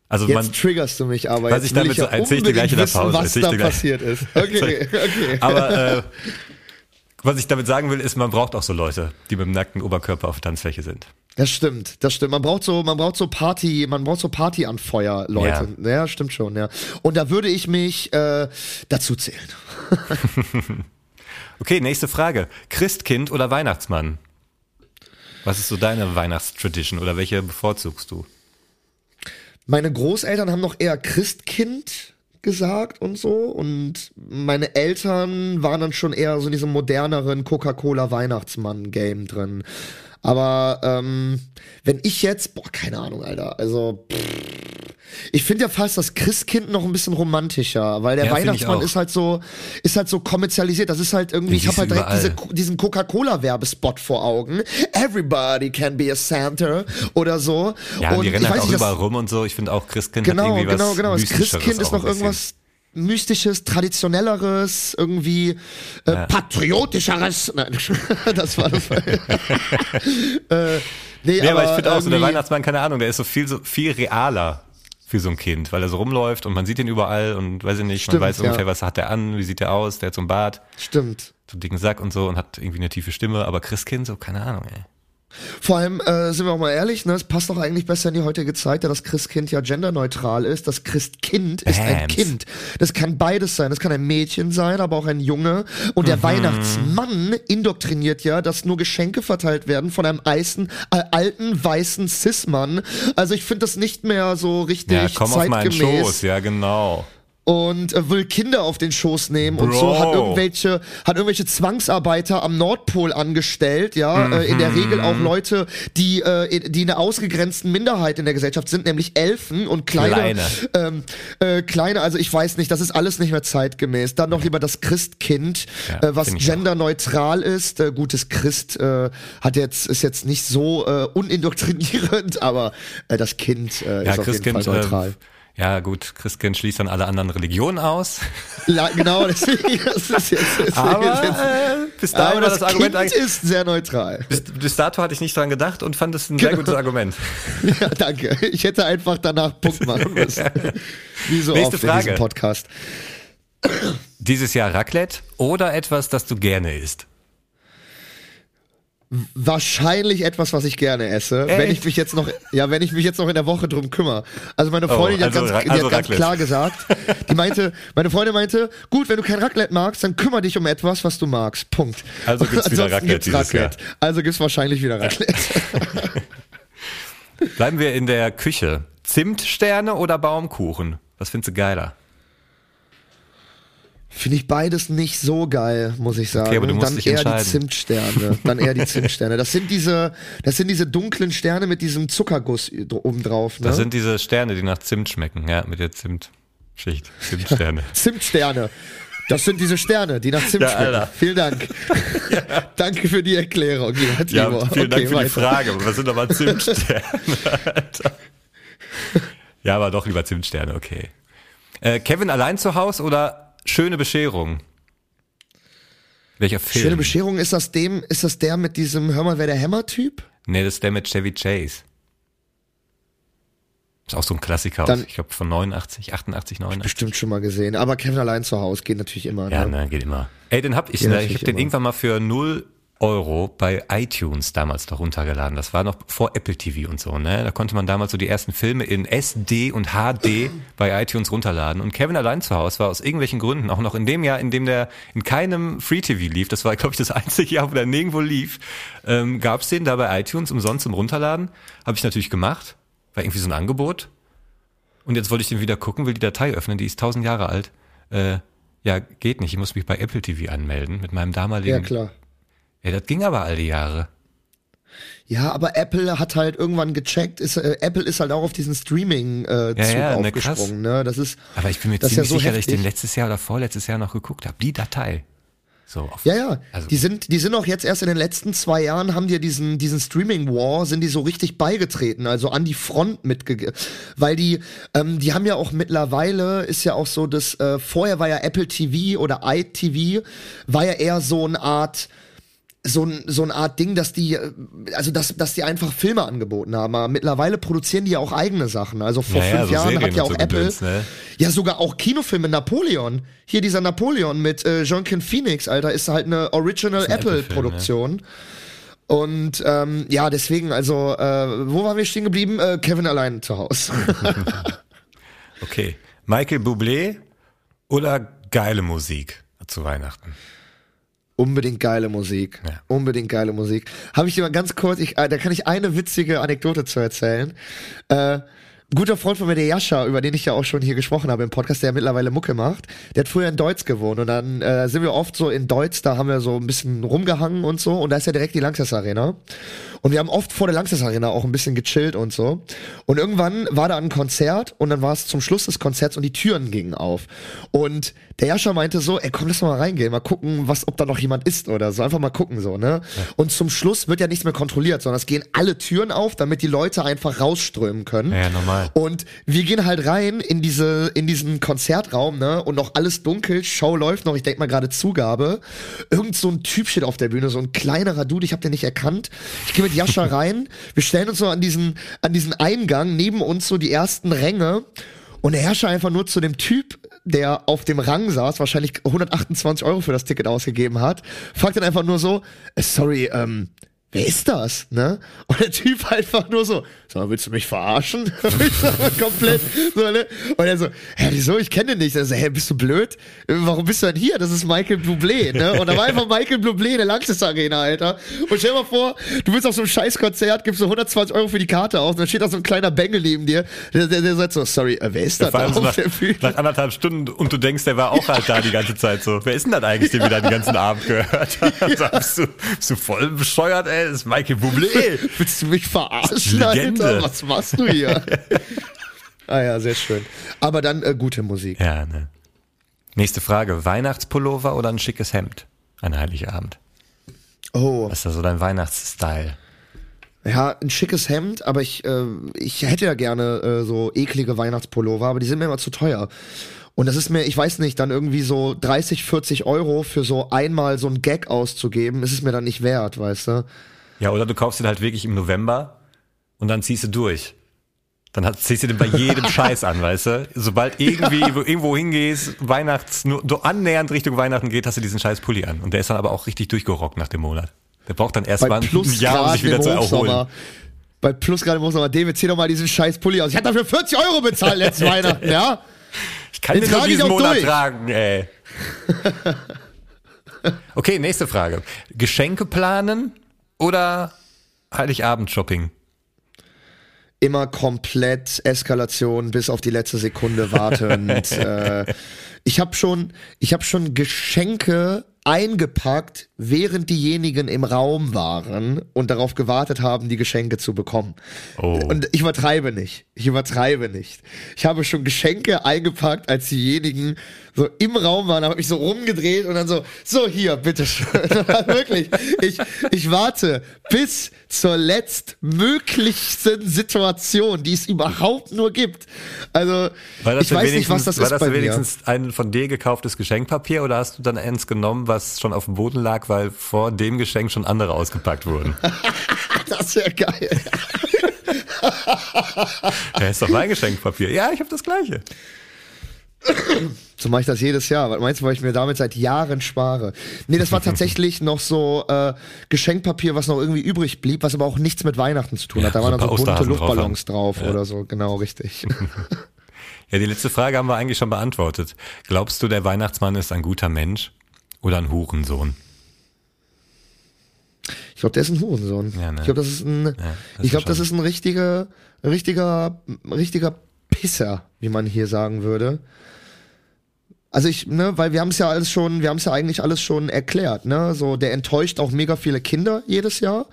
Speaker 1: Also jetzt man, triggerst du mich aber.
Speaker 2: Was ich damit ich so erzähle ich dir gleich in der Pause.
Speaker 1: Was da passiert ist. Okay, okay.
Speaker 2: aber äh, was ich damit sagen will, ist, man braucht auch so Leute, die mit dem nackten Oberkörper auf Tanzfläche sind.
Speaker 1: Das stimmt, das stimmt. Man braucht so, man braucht so Party, man braucht so Party-Anfeuer, Leute. Ja. ja. stimmt schon, ja. Und da würde ich mich äh, dazu zählen.
Speaker 2: okay, nächste Frage. Christkind oder Weihnachtsmann? Was ist so deine Weihnachtstradition oder welche bevorzugst du?
Speaker 1: Meine Großeltern haben noch eher Christkind gesagt und so. Und meine Eltern waren dann schon eher so in diesem moderneren Coca-Cola-Weihnachtsmann-Game drin. Aber ähm, wenn ich jetzt, boah, keine Ahnung, Alter, also pff, ich finde ja fast das Christkind noch ein bisschen romantischer, weil der ja, Weihnachtsmann ist halt so, ist halt so kommerzialisiert. Das ist halt irgendwie, ich habe halt direkt diese, diesen Coca-Cola-Werbespot vor Augen. Everybody can be a Santa oder so.
Speaker 2: Ja, und die rennen halt auch überall rum und so. Ich finde auch Christkind
Speaker 1: genau,
Speaker 2: hat irgendwie
Speaker 1: genau,
Speaker 2: was
Speaker 1: genau. Das Christkind ist noch irgendwas mystisches, traditionelleres, irgendwie äh, ja. patriotischeres. Nein, das war das. äh, Nee,
Speaker 2: Ja, aber, ich finde auch so, der Weihnachtsmann, keine Ahnung, der ist so viel, so viel realer für so ein Kind, weil er so rumläuft und man sieht ihn überall und weiß ich nicht,
Speaker 1: Stimmt,
Speaker 2: man weiß ungefähr,
Speaker 1: ja.
Speaker 2: was hat der an, wie sieht der aus, der hat so einen Bart,
Speaker 1: Stimmt.
Speaker 2: so einen dicken Sack und so und hat irgendwie eine tiefe Stimme, aber Christkind, so, keine Ahnung, ey.
Speaker 1: Vor allem, äh, sind wir auch mal ehrlich, ne, es passt doch eigentlich besser in die heutige Zeit, da das Christkind ja genderneutral ist. Das Christkind ist ein
Speaker 2: Bams.
Speaker 1: Kind. Das kann beides sein. Das kann ein Mädchen sein, aber auch ein Junge. Und
Speaker 2: Mhm.
Speaker 1: der Weihnachtsmann indoktriniert ja, dass nur Geschenke verteilt werden von einem eisen, äh, alten, weißen Cis-Mann. Also ich finde das nicht mehr so richtig
Speaker 2: Ja, komm auf meinen
Speaker 1: zeitgemäß.
Speaker 2: Schoß, ja, genau.
Speaker 1: Und äh, will Kinder auf den Schoß nehmen und
Speaker 2: Bro.
Speaker 1: so hat irgendwelche hat irgendwelche Zwangsarbeiter am Nordpol angestellt, ja, äh, in der Regel auch Leute, die äh, die eine ausgegrenzten Minderheit in der Gesellschaft sind, nämlich Elfen und kleine
Speaker 2: Kleine.
Speaker 1: ähm, äh, kleine, also ich weiß nicht, das ist alles nicht mehr zeitgemäß. Dann noch lieber das Christkind,
Speaker 2: Ja,
Speaker 1: äh, was genderneutral ist. Äh, gutes Christ äh, hat jetzt ist jetzt nicht so äh, unindoktrinierend, aber äh, das Kind äh,
Speaker 2: Ja,
Speaker 1: ist auf jeden
Speaker 2: Christkind,
Speaker 1: Fall neutral.
Speaker 2: äh, ja gut, Christkind schließt dann alle anderen Religionen aus.
Speaker 1: Ja, genau, deswegen das ist jetzt, deswegen
Speaker 2: Aber
Speaker 1: jetzt
Speaker 2: äh, bis dahin
Speaker 1: das,
Speaker 2: das Argument
Speaker 1: Kind
Speaker 2: eigentlich.
Speaker 1: ist sehr neutral.
Speaker 2: Bis, bis dato hatte ich nicht dran gedacht und fand es ein sehr
Speaker 1: Genau.
Speaker 2: gutes Argument.
Speaker 1: Ja, danke. Ich hätte einfach danach Punkt machen müssen. Wie so
Speaker 2: Nächste
Speaker 1: oft in
Speaker 2: Frage.
Speaker 1: diesem Podcast.
Speaker 2: Dieses Jahr Raclette oder etwas, das du gerne isst?
Speaker 1: Wahrscheinlich etwas, was ich gerne esse, wenn ich mich jetzt noch, ja, wenn ich mich jetzt noch in der Woche drum kümmere. Also meine Freundin, die
Speaker 2: also
Speaker 1: hat ganz, die
Speaker 2: also
Speaker 1: hat ganz
Speaker 2: Raclette.
Speaker 1: klar gesagt, die meinte, meine Freundin meinte, gut, wenn du kein Raclette magst, dann kümmere dich um etwas, was du magst. Punkt.
Speaker 2: Also gibt's wieder Raclette
Speaker 1: gibt's
Speaker 2: dieses Jahr.
Speaker 1: Raclette. Also gibt's wahrscheinlich wieder Raclette.
Speaker 2: Bleiben wir in der Küche. Zimtsterne oder Baumkuchen? Was findest du geiler?
Speaker 1: Finde ich beides nicht so geil, muss ich sagen.
Speaker 2: Okay, aber du musst
Speaker 1: Dann eher die. Zimtsterne. Dann eher die Zimtsterne. Das sind diese, das sind diese dunklen Sterne mit diesem Zuckerguss oben drauf. Ne?
Speaker 2: Das sind diese Sterne, die nach Zimt schmecken, ja, mit der Zimtschicht. Zimtsterne.
Speaker 1: Zimtsterne. Das sind diese Sterne, die nach Zimt
Speaker 2: Ja,
Speaker 1: schmecken.
Speaker 2: Alter.
Speaker 1: Vielen Dank. Danke für die Erklärung,
Speaker 2: Ja, vielen Dank
Speaker 1: Okay,
Speaker 2: für die
Speaker 1: weiter.
Speaker 2: Frage. aber Was sind aber Zimtsterne? Alter. ja, aber doch lieber Zimtsterne, okay. Äh, Kevin allein zu Hause oder schöne Bescherung? Welcher Film?
Speaker 1: Schöne Bescherung, ist das dem, ist das der mit diesem, hör mal, wer der Hammer-Typ?
Speaker 2: Nee, das ist der mit Chevy Chase. Ist auch so ein Klassiker aus,
Speaker 1: Dann-
Speaker 2: ich glaube von 89, 88, 89.
Speaker 1: Bestimmt schon mal gesehen. Aber Kevin allein zu Hause geht natürlich immer.
Speaker 2: Ja,
Speaker 1: ne?
Speaker 2: ne, geht immer. Ey, den hab ich,
Speaker 1: Geht
Speaker 2: ne, ich hab den
Speaker 1: immer.
Speaker 2: irgendwann mal für 0 Euro bei iTunes damals noch runtergeladen. Das war noch vor Apple TV und so, ne? Da konnte man damals so die ersten Filme in SD und HD bei iTunes runterladen. Und Kevin allein zu Hause war aus irgendwelchen Gründen auch noch in dem Jahr, in dem der in keinem Free TV lief, das war, glaube ich, das einzige Jahr, wo der nirgendwo lief, ähm, gab's den da bei iTunes umsonst zum Runterladen. Habe ich natürlich gemacht. War irgendwie so ein Angebot. Und jetzt wollte ich den wieder gucken, will die Datei öffnen, die ist 1000 Jahre alt. Äh, ja, geht nicht. Ich muss mich bei Apple TV anmelden mit meinem damaligen.
Speaker 1: Ja, klar.
Speaker 2: Ja, das ging aber all die Jahre.
Speaker 1: Ja, aber Apple hat halt irgendwann gecheckt, ist, äh, Apple ist halt auch auf diesen Streaming-Zug äh,
Speaker 2: Ja, ja, ne,
Speaker 1: aufgesprungen. Ne? Das ist,
Speaker 2: Aber ich bin mir
Speaker 1: ist ja
Speaker 2: ziemlich
Speaker 1: so
Speaker 2: sicher, dass ich den letztes Jahr oder vorletztes Jahr noch geguckt habe. Die Datei. So,
Speaker 1: Ja, ja.
Speaker 2: Also-
Speaker 1: die sind, die sind auch jetzt erst in den letzten zwei Jahren haben die diesen, diesen Streaming War, sind die so richtig beigetreten, also an die Front mitge, weil die, ähm, die haben ja auch mittlerweile ist ja auch so, dass äh, vorher war ja Apple TV oder iTV war ja eher so eine Art so ein so eine Art Ding, dass die äh, also dass dass die einfach Filme angeboten haben. Aber mittlerweile produzieren die ja auch eigene Sachen. Also vor
Speaker 2: Ja, ja,
Speaker 1: fünf
Speaker 2: so
Speaker 1: Jahren
Speaker 2: Serien
Speaker 1: hat ja auch
Speaker 2: so
Speaker 1: Apple
Speaker 2: Gedöns, ne?
Speaker 1: ja sogar auch Kinofilme Napoleon. Hier dieser Napoleon mit äh, Joaquin Phoenix, Alter, ist halt eine Original
Speaker 2: ein
Speaker 1: Apple
Speaker 2: Apple-Film,
Speaker 1: Produktion. Und ähm, ja, deswegen, also, äh, wo waren wir stehen geblieben? Äh, Kevin allein zu Hause.
Speaker 2: Okay. Michael Bublé oder geile Musik zu Weihnachten?
Speaker 1: Unbedingt geile Musik.
Speaker 2: Ja.
Speaker 1: Unbedingt geile Musik. Habe ich dir mal ganz kurz, ich, äh, da kann ich eine witzige Anekdote zu erzählen. Äh, guter Freund von mir, der Jascha, über den ich ja auch schon hier gesprochen habe im Podcast, der mittlerweile Mucke macht, der hat früher in Deutsch gewohnt und dann äh, sind wir oft so in Deutsch, da haben wir so ein bisschen rumgehangen und so und da ist ja direkt die Langsess Arena. Und wir haben oft vor der Langsess Arena auch ein bisschen gechillt und so. Und irgendwann war da ein Konzert und dann war es zum Schluss des Konzerts und die Türen gingen auf. Und der Jascha meinte so, ey, komm, lass mal reingehen, mal gucken, was, ob da noch jemand ist oder so. Einfach mal gucken, so, ne? Und zum Schluss wird ja nichts mehr kontrolliert, sondern es gehen alle Türen auf, damit die Leute einfach rausströmen können.
Speaker 2: Ja, ja, normal.
Speaker 1: Und wir gehen halt rein in diese, in diesen Konzertraum, ne? Und noch alles dunkel, Show läuft noch, ich denk mal gerade Zugabe. Irgend so ein Typ steht auf der Bühne, so ein kleinerer Dude, ich hab den nicht erkannt. Ich gehe mit Jascha rein. Wir stellen uns so an diesen, an diesen Eingang, neben uns so die ersten Ränge. Und der Herrscher einfach nur zu dem Typ, der auf dem Rang saß, wahrscheinlich 128 Euro für das Ticket ausgegeben hat, fragt dann einfach nur so, äh, sorry, ähm, wer ist das? Ne? Und der Typ einfach nur so, mal, willst du mich verarschen? komplett. So, ne? Und er so, hä, wieso? Ich kenne den nicht. Er so, hä, bist du blöd? Warum bist du denn hier? Das ist Michael Bublé, ne? Und da war einfach Michael Bublé in der Langsys Arena, Alter. Und stell dir mal vor, du bist auf so einem Scheißkonzert, gibst so 120 Euro für die Karte aus und dann steht da so ein kleiner Bengel neben dir, der, der, der sagt so, sorry, äh, wer ist das?
Speaker 2: So
Speaker 1: da
Speaker 2: nach,
Speaker 1: der Bühne?
Speaker 2: nach anderthalb Stunden und du denkst, der war auch halt da die ganze Zeit so. Wer ist denn das eigentlich, den wir da den ganzen Abend gehört haben? Ja. Bist, du, bist du voll bescheuert, ey? Das ist Michael Bublé.
Speaker 1: Willst du mich verarschen,
Speaker 2: Legende.
Speaker 1: Alter? Was machst du hier? ah ja, sehr schön. Aber dann äh, gute Musik.
Speaker 2: Ja, ne. Nächste Frage. Weihnachtspullover oder ein schickes Hemd an Heiligabend?
Speaker 1: Oh,
Speaker 2: Was ist da so dein Weihnachtsstyle?
Speaker 1: ja, ein schickes Hemd, aber ich, äh, ich hätte ja gerne äh, so eklige Weihnachtspullover, aber die sind mir immer zu teuer. Und das ist mir, ich weiß nicht, dann irgendwie so 30, 40 Euro für so einmal so ein Gag auszugeben, ist es mir dann nicht wert, weißt du?
Speaker 2: Ja, oder du kaufst den halt wirklich im November und dann ziehst du durch. Dann hat, ziehst du den bei jedem Scheiß an, weißt du? Sobald irgendwie wo, irgendwo hingehst, Weihnachts, nur so annähernd Richtung Weihnachten geht, hast du diesen scheiß Pulli an. Und der ist dann aber auch richtig durchgerockt nach dem Monat. Der braucht dann erst
Speaker 1: Bei
Speaker 2: mal ein Jahr, um sich wieder zu erholen.
Speaker 1: Bei Plus gerade im Hochsommer. David, zieh doch mal diesen scheiß Pulli aus. Ich hatte dafür 40 Euro bezahlt letztes Weihnachten, ja?
Speaker 2: Ich kann
Speaker 1: Den
Speaker 2: den nur diesen Monat
Speaker 1: durch.
Speaker 2: tragen, ey. Okay, nächste Frage. Geschenke planen oder Heiligabend-Shopping?
Speaker 1: Immer komplett Eskalation bis auf die letzte Sekunde wartend. äh, ich habe schon, ich habe schon Geschenke eingepackt, während diejenigen im Raum waren und darauf gewartet haben, die Geschenke zu bekommen.
Speaker 2: Oh.
Speaker 1: Und ich übertreibe nicht. Ich übertreibe nicht. Ich habe schon Geschenke eingepackt, als diejenigen so im Raum waren, habe mich so rumgedreht und dann so, so hier, bitteschön. Wirklich. Ich, ich warte bis zur letztmöglichsten Situation, die es überhaupt nur gibt. Also,
Speaker 2: War
Speaker 1: ich weiß nicht, was
Speaker 2: wenigstens-
Speaker 1: das
Speaker 2: war
Speaker 1: ist
Speaker 2: das
Speaker 1: bei
Speaker 2: denn
Speaker 1: mir.
Speaker 2: wenigstens ein von dir gekauftes Geschenkpapier oder hast du dann eins genommen, was schon auf dem Boden lag, weil vor dem Geschenk schon andere ausgepackt wurden?
Speaker 1: Das wäre geil.
Speaker 2: ja, ist doch mein Geschenkpapier. Ja, ich habe das gleiche.
Speaker 1: So mache ich das jedes Jahr. Was meinst du, weil ich mir damit seit Jahren spare? Nee, das war tatsächlich noch so äh, Geschenkpapier, was noch irgendwie übrig blieb, was aber auch nichts mit Weihnachten zu tun
Speaker 2: Ja,
Speaker 1: hat. Da
Speaker 2: so
Speaker 1: waren dann so bunte
Speaker 2: drauf
Speaker 1: Luftballons
Speaker 2: haben.
Speaker 1: drauf,
Speaker 2: Ja.
Speaker 1: oder so. Genau, richtig.
Speaker 2: Ja, die letzte Frage haben wir eigentlich schon beantwortet. Glaubst du, der Weihnachtsmann ist ein guter Mensch oder ein Hurensohn?
Speaker 1: Ich glaube, der ist ein Hurensohn.
Speaker 2: Ja, ne?
Speaker 1: Ich glaube, das ist ein,
Speaker 2: das
Speaker 1: ich glaube, das ist ein richtiger, richtiger, richtiger Pisser, wie man hier sagen würde. Also ich, ne, weil wir haben es ja alles schon, wir haben es ja eigentlich alles schon erklärt, ne? So, der enttäuscht auch mega viele Kinder jedes Jahr.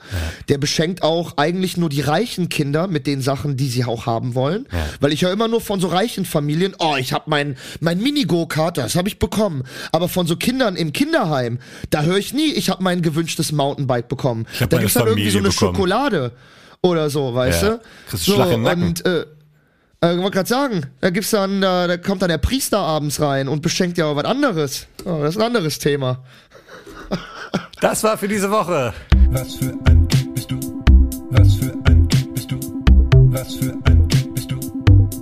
Speaker 1: Der beschenkt auch eigentlich nur die reichen Kinder mit den Sachen, die sie auch haben wollen.
Speaker 2: Ja.
Speaker 1: Weil ich höre immer nur von so reichen Familien, oh, ich habe mein mein Mini-Go-Kart, das habe ich bekommen. Aber von so Kindern im Kinderheim, da höre ich nie, ich habe mein gewünschtes Mountainbike bekommen. Da gibt's dann irgendwie so eine
Speaker 2: bekommen.
Speaker 1: Schokolade oder so, weißt
Speaker 2: Ja.
Speaker 1: du?
Speaker 2: Kriegst du
Speaker 1: so, und äh, äh, ich wollte gerade sagen, da gibt's dann, da, da kommt dann der Priester abends rein und beschenkt ja auch was anderes. Oh, das ist ein anderes Thema.
Speaker 2: Das war für diese Woche.
Speaker 4: Was für ein Typ bist du? Was für ein Typ bist du? Was für ein Typ bist du?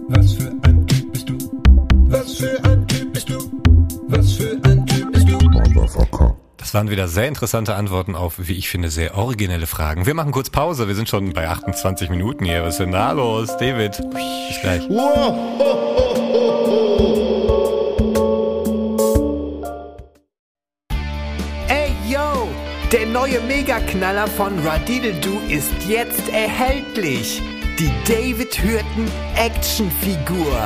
Speaker 4: Was für ein Typ bist du? Was für ein Typ bist du? Was für ein Typ bist du?
Speaker 2: Das waren wieder sehr interessante Antworten auf, wie ich finde, sehr originelle Fragen. Wir machen kurz Pause. Wir sind schon bei 28 Minuten hier. Was ist denn da los, David? Bis gleich.
Speaker 1: Wow.
Speaker 5: Ey yo, der neue Megaknaller von Radideldu ist jetzt erhältlich. Die David Hürten Actionfigur.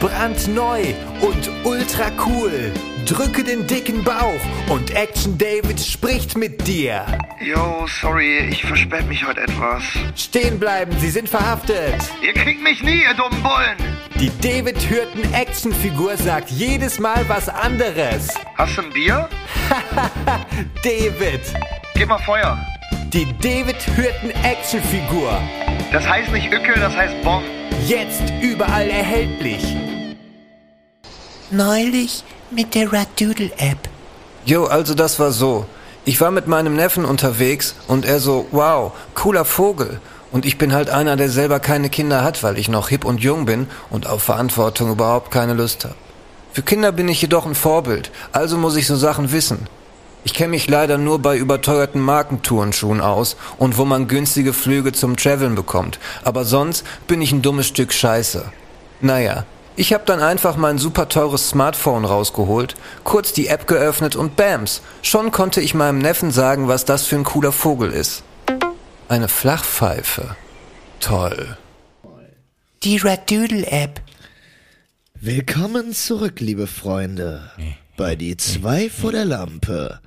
Speaker 5: Brandneu und ultra cool. Drücke den dicken Bauch und Action David spricht mit dir.
Speaker 6: Yo, sorry, ich verspäte mich heute etwas.
Speaker 5: Stehen bleiben, Sie sind verhaftet.
Speaker 6: Ihr kriegt mich nie, ihr dummen Bullen!
Speaker 5: Die David Hürten Actionfigur sagt jedes Mal was anderes.
Speaker 6: Hast du ein Bier?
Speaker 5: David.
Speaker 6: Gib mal Feuer.
Speaker 5: Die David Hürten Actionfigur.
Speaker 6: Das heißt nicht Ücke, das heißt Bon.
Speaker 5: Jetzt überall erhältlich.
Speaker 7: Neulich mit der Radoodle-App.
Speaker 8: Jo, also das war so. Ich
Speaker 5: war mit meinem Neffen unterwegs und er so, wow, cooler Vogel. Und ich bin halt einer, der selber keine Kinder hat, weil ich noch hip und jung bin und auf Verantwortung überhaupt keine Lust habe. Für Kinder bin ich jedoch ein Vorbild, also muss ich so Sachen wissen. Ich kenne mich leider nur bei überteuerten Markentourenschuhen aus und wo man günstige Flüge zum Traveln bekommt, aber sonst bin ich ein dummes Stück Scheiße. Naja, ich habe dann einfach mein super teures Smartphone rausgeholt, kurz die App geöffnet und bams, schon konnte ich meinem Neffen sagen, was das für ein cooler Vogel ist. Eine Flachpfeife. Toll.
Speaker 7: Die Red Doodle App.
Speaker 1: Willkommen zurück, liebe Freunde, bei die zwei vor der Lampe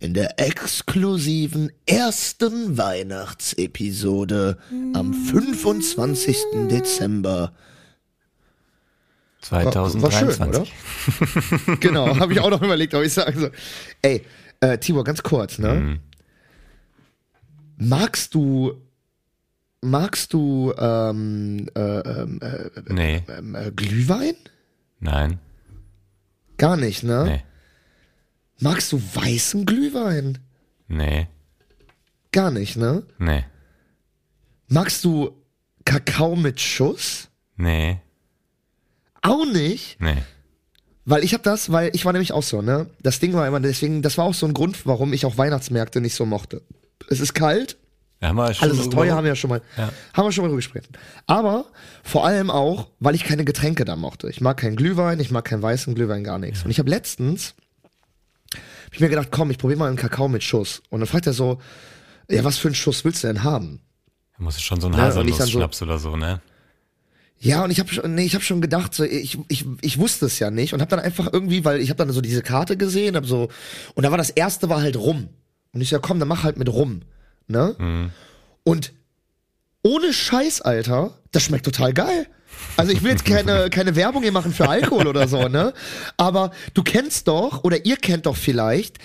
Speaker 1: in der exklusiven ersten Weihnachtsepisode am 25. Dezember. War, war schön,
Speaker 2: 2023.
Speaker 1: oder? genau, habe ich auch noch überlegt, aber ich sage so, ey, äh, Tibor, ganz kurz, ne?
Speaker 2: Mhm.
Speaker 1: Magst du, magst du ähm, äh, ähm, äh,
Speaker 2: Nee,
Speaker 1: ähm, äh, Glühwein?
Speaker 2: nein,
Speaker 1: Gar nicht, ne?
Speaker 2: nee,
Speaker 1: Magst du weißen Glühwein?
Speaker 2: nee,
Speaker 1: Gar nicht, ne?
Speaker 2: nee,
Speaker 1: Magst du Kakao mit Schuss?
Speaker 2: nee,
Speaker 1: Auch nicht,
Speaker 2: nee.
Speaker 1: weil ich hab das, weil ich war nämlich auch so, ne? Das Ding war immer deswegen, das war auch so ein Grund, warum ich auch Weihnachtsmärkte nicht so mochte. Es ist kalt,
Speaker 2: Ja, haben wir schon
Speaker 1: alles ist teuer, haben wir ja schon mal,
Speaker 2: Ja.
Speaker 1: haben wir schon mal drüber gesprochen. Aber vor allem auch, weil ich keine Getränke da mochte. Ich mag keinen Glühwein, ich mag keinen weißen Glühwein, gar nichts. Und ich habe letztens, hab ich mir gedacht, komm, ich probiere mal einen Kakao mit Schuss. Und dann fragt er so, ja, was für einen Schuss willst du denn haben?
Speaker 2: Da muss es schon so ein
Speaker 1: Ja, und ich dann so-
Speaker 2: Haselnuss-Schnaps oder so, ne?
Speaker 1: Ja, und ich habe schon, nee, ich habe schon gedacht, so, ich, ich, ich wusste es ja nicht und habe dann einfach irgendwie, weil ich habe dann so diese Karte gesehen, hab so und da war das erste war halt rum und ich ja, komm, dann mach halt mit rum, ne? Und ohne Scheiß, Alter, das schmeckt total geil. Also ich will jetzt keine, keine Werbung hier machen für Alkohol oder so, ne? Aber du kennst doch, oder ihr kennt doch vielleicht,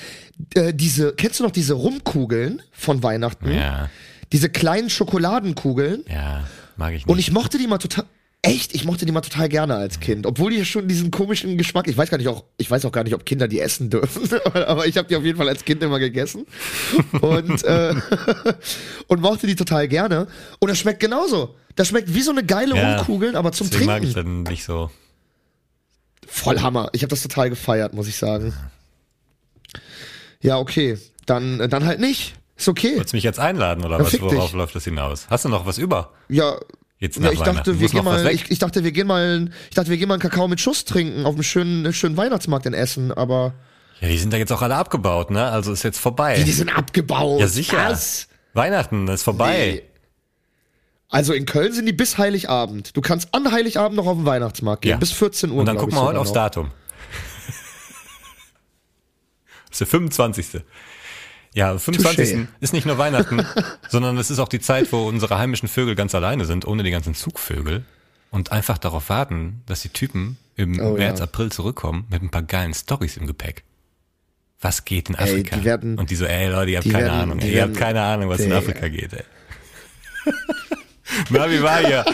Speaker 1: äh, diese, kennst du noch diese Rumkugeln von Weihnachten?
Speaker 2: Ja,
Speaker 1: Diese kleinen Schokoladenkugeln?
Speaker 2: ja, mag ich nicht.
Speaker 1: Und ich mochte die mal total. Echt, ich mochte die mal total gerne als Kind, obwohl die schon diesen komischen Geschmack. Ich weiß gar nicht auch, ich weiß auch gar nicht, ob Kinder die essen dürfen, aber ich habe die auf jeden Fall als Kind immer gegessen und äh, und mochte die total gerne. Und das schmeckt genauso. Das schmeckt wie so eine geile
Speaker 2: Ja,
Speaker 1: Rumkugeln, aber zum
Speaker 2: Deswegen mag
Speaker 1: Trinken.
Speaker 2: ich dann nicht so.
Speaker 1: Voll Hammer. Ich habe das total gefeiert, muss ich sagen. Ja, okay, dann äh, dann halt nicht. Ist okay.
Speaker 2: Wolltest du mich jetzt einladen oder
Speaker 1: Ja,
Speaker 2: was? Worauf
Speaker 1: dich.
Speaker 2: läuft das hinaus? Hast du noch was über?
Speaker 1: Ja.
Speaker 2: Jetzt
Speaker 1: Ja,
Speaker 2: nach
Speaker 1: ich
Speaker 2: Weihnachten.
Speaker 1: dachte, wir gehen mal, ich, ich dachte, wir gehen mal, ich dachte, wir gehen mal einen Kakao mit Schuss trinken auf einem schönen, schönen Weihnachtsmarkt in Essen, aber
Speaker 2: Ja, die sind da jetzt auch alle abgebaut, ne? Also ist jetzt vorbei.
Speaker 1: die sind abgebaut.
Speaker 2: ja, sicher.
Speaker 1: Was?
Speaker 2: Weihnachten ist vorbei.
Speaker 1: Nee. Also in Köln sind die bis Heiligabend. Du kannst an Heiligabend noch auf den Weihnachtsmarkt gehen,
Speaker 2: Ja.
Speaker 1: bis 14 Uhr.
Speaker 2: Und dann gucken
Speaker 1: ich
Speaker 2: wir heute aufs. Datum. Das ist der 25. Ja, 25.
Speaker 1: Touché.
Speaker 2: ist nicht nur Weihnachten, sondern es ist auch die Zeit, wo unsere heimischen Vögel ganz alleine sind, ohne die ganzen Zugvögel. Und einfach darauf warten, dass die Typen im
Speaker 1: Oh,
Speaker 2: März,
Speaker 1: ja.
Speaker 2: April zurückkommen mit ein paar geilen Stories im Gepäck. Was geht in
Speaker 1: Ey,
Speaker 2: Afrika?
Speaker 1: die werden-
Speaker 2: Und die so, ey Leute, ihr habt keine
Speaker 1: werden-
Speaker 2: Ahnung. Ey, ihr habt keine Ahnung, was in. Afrika geht, ey. Navi war hier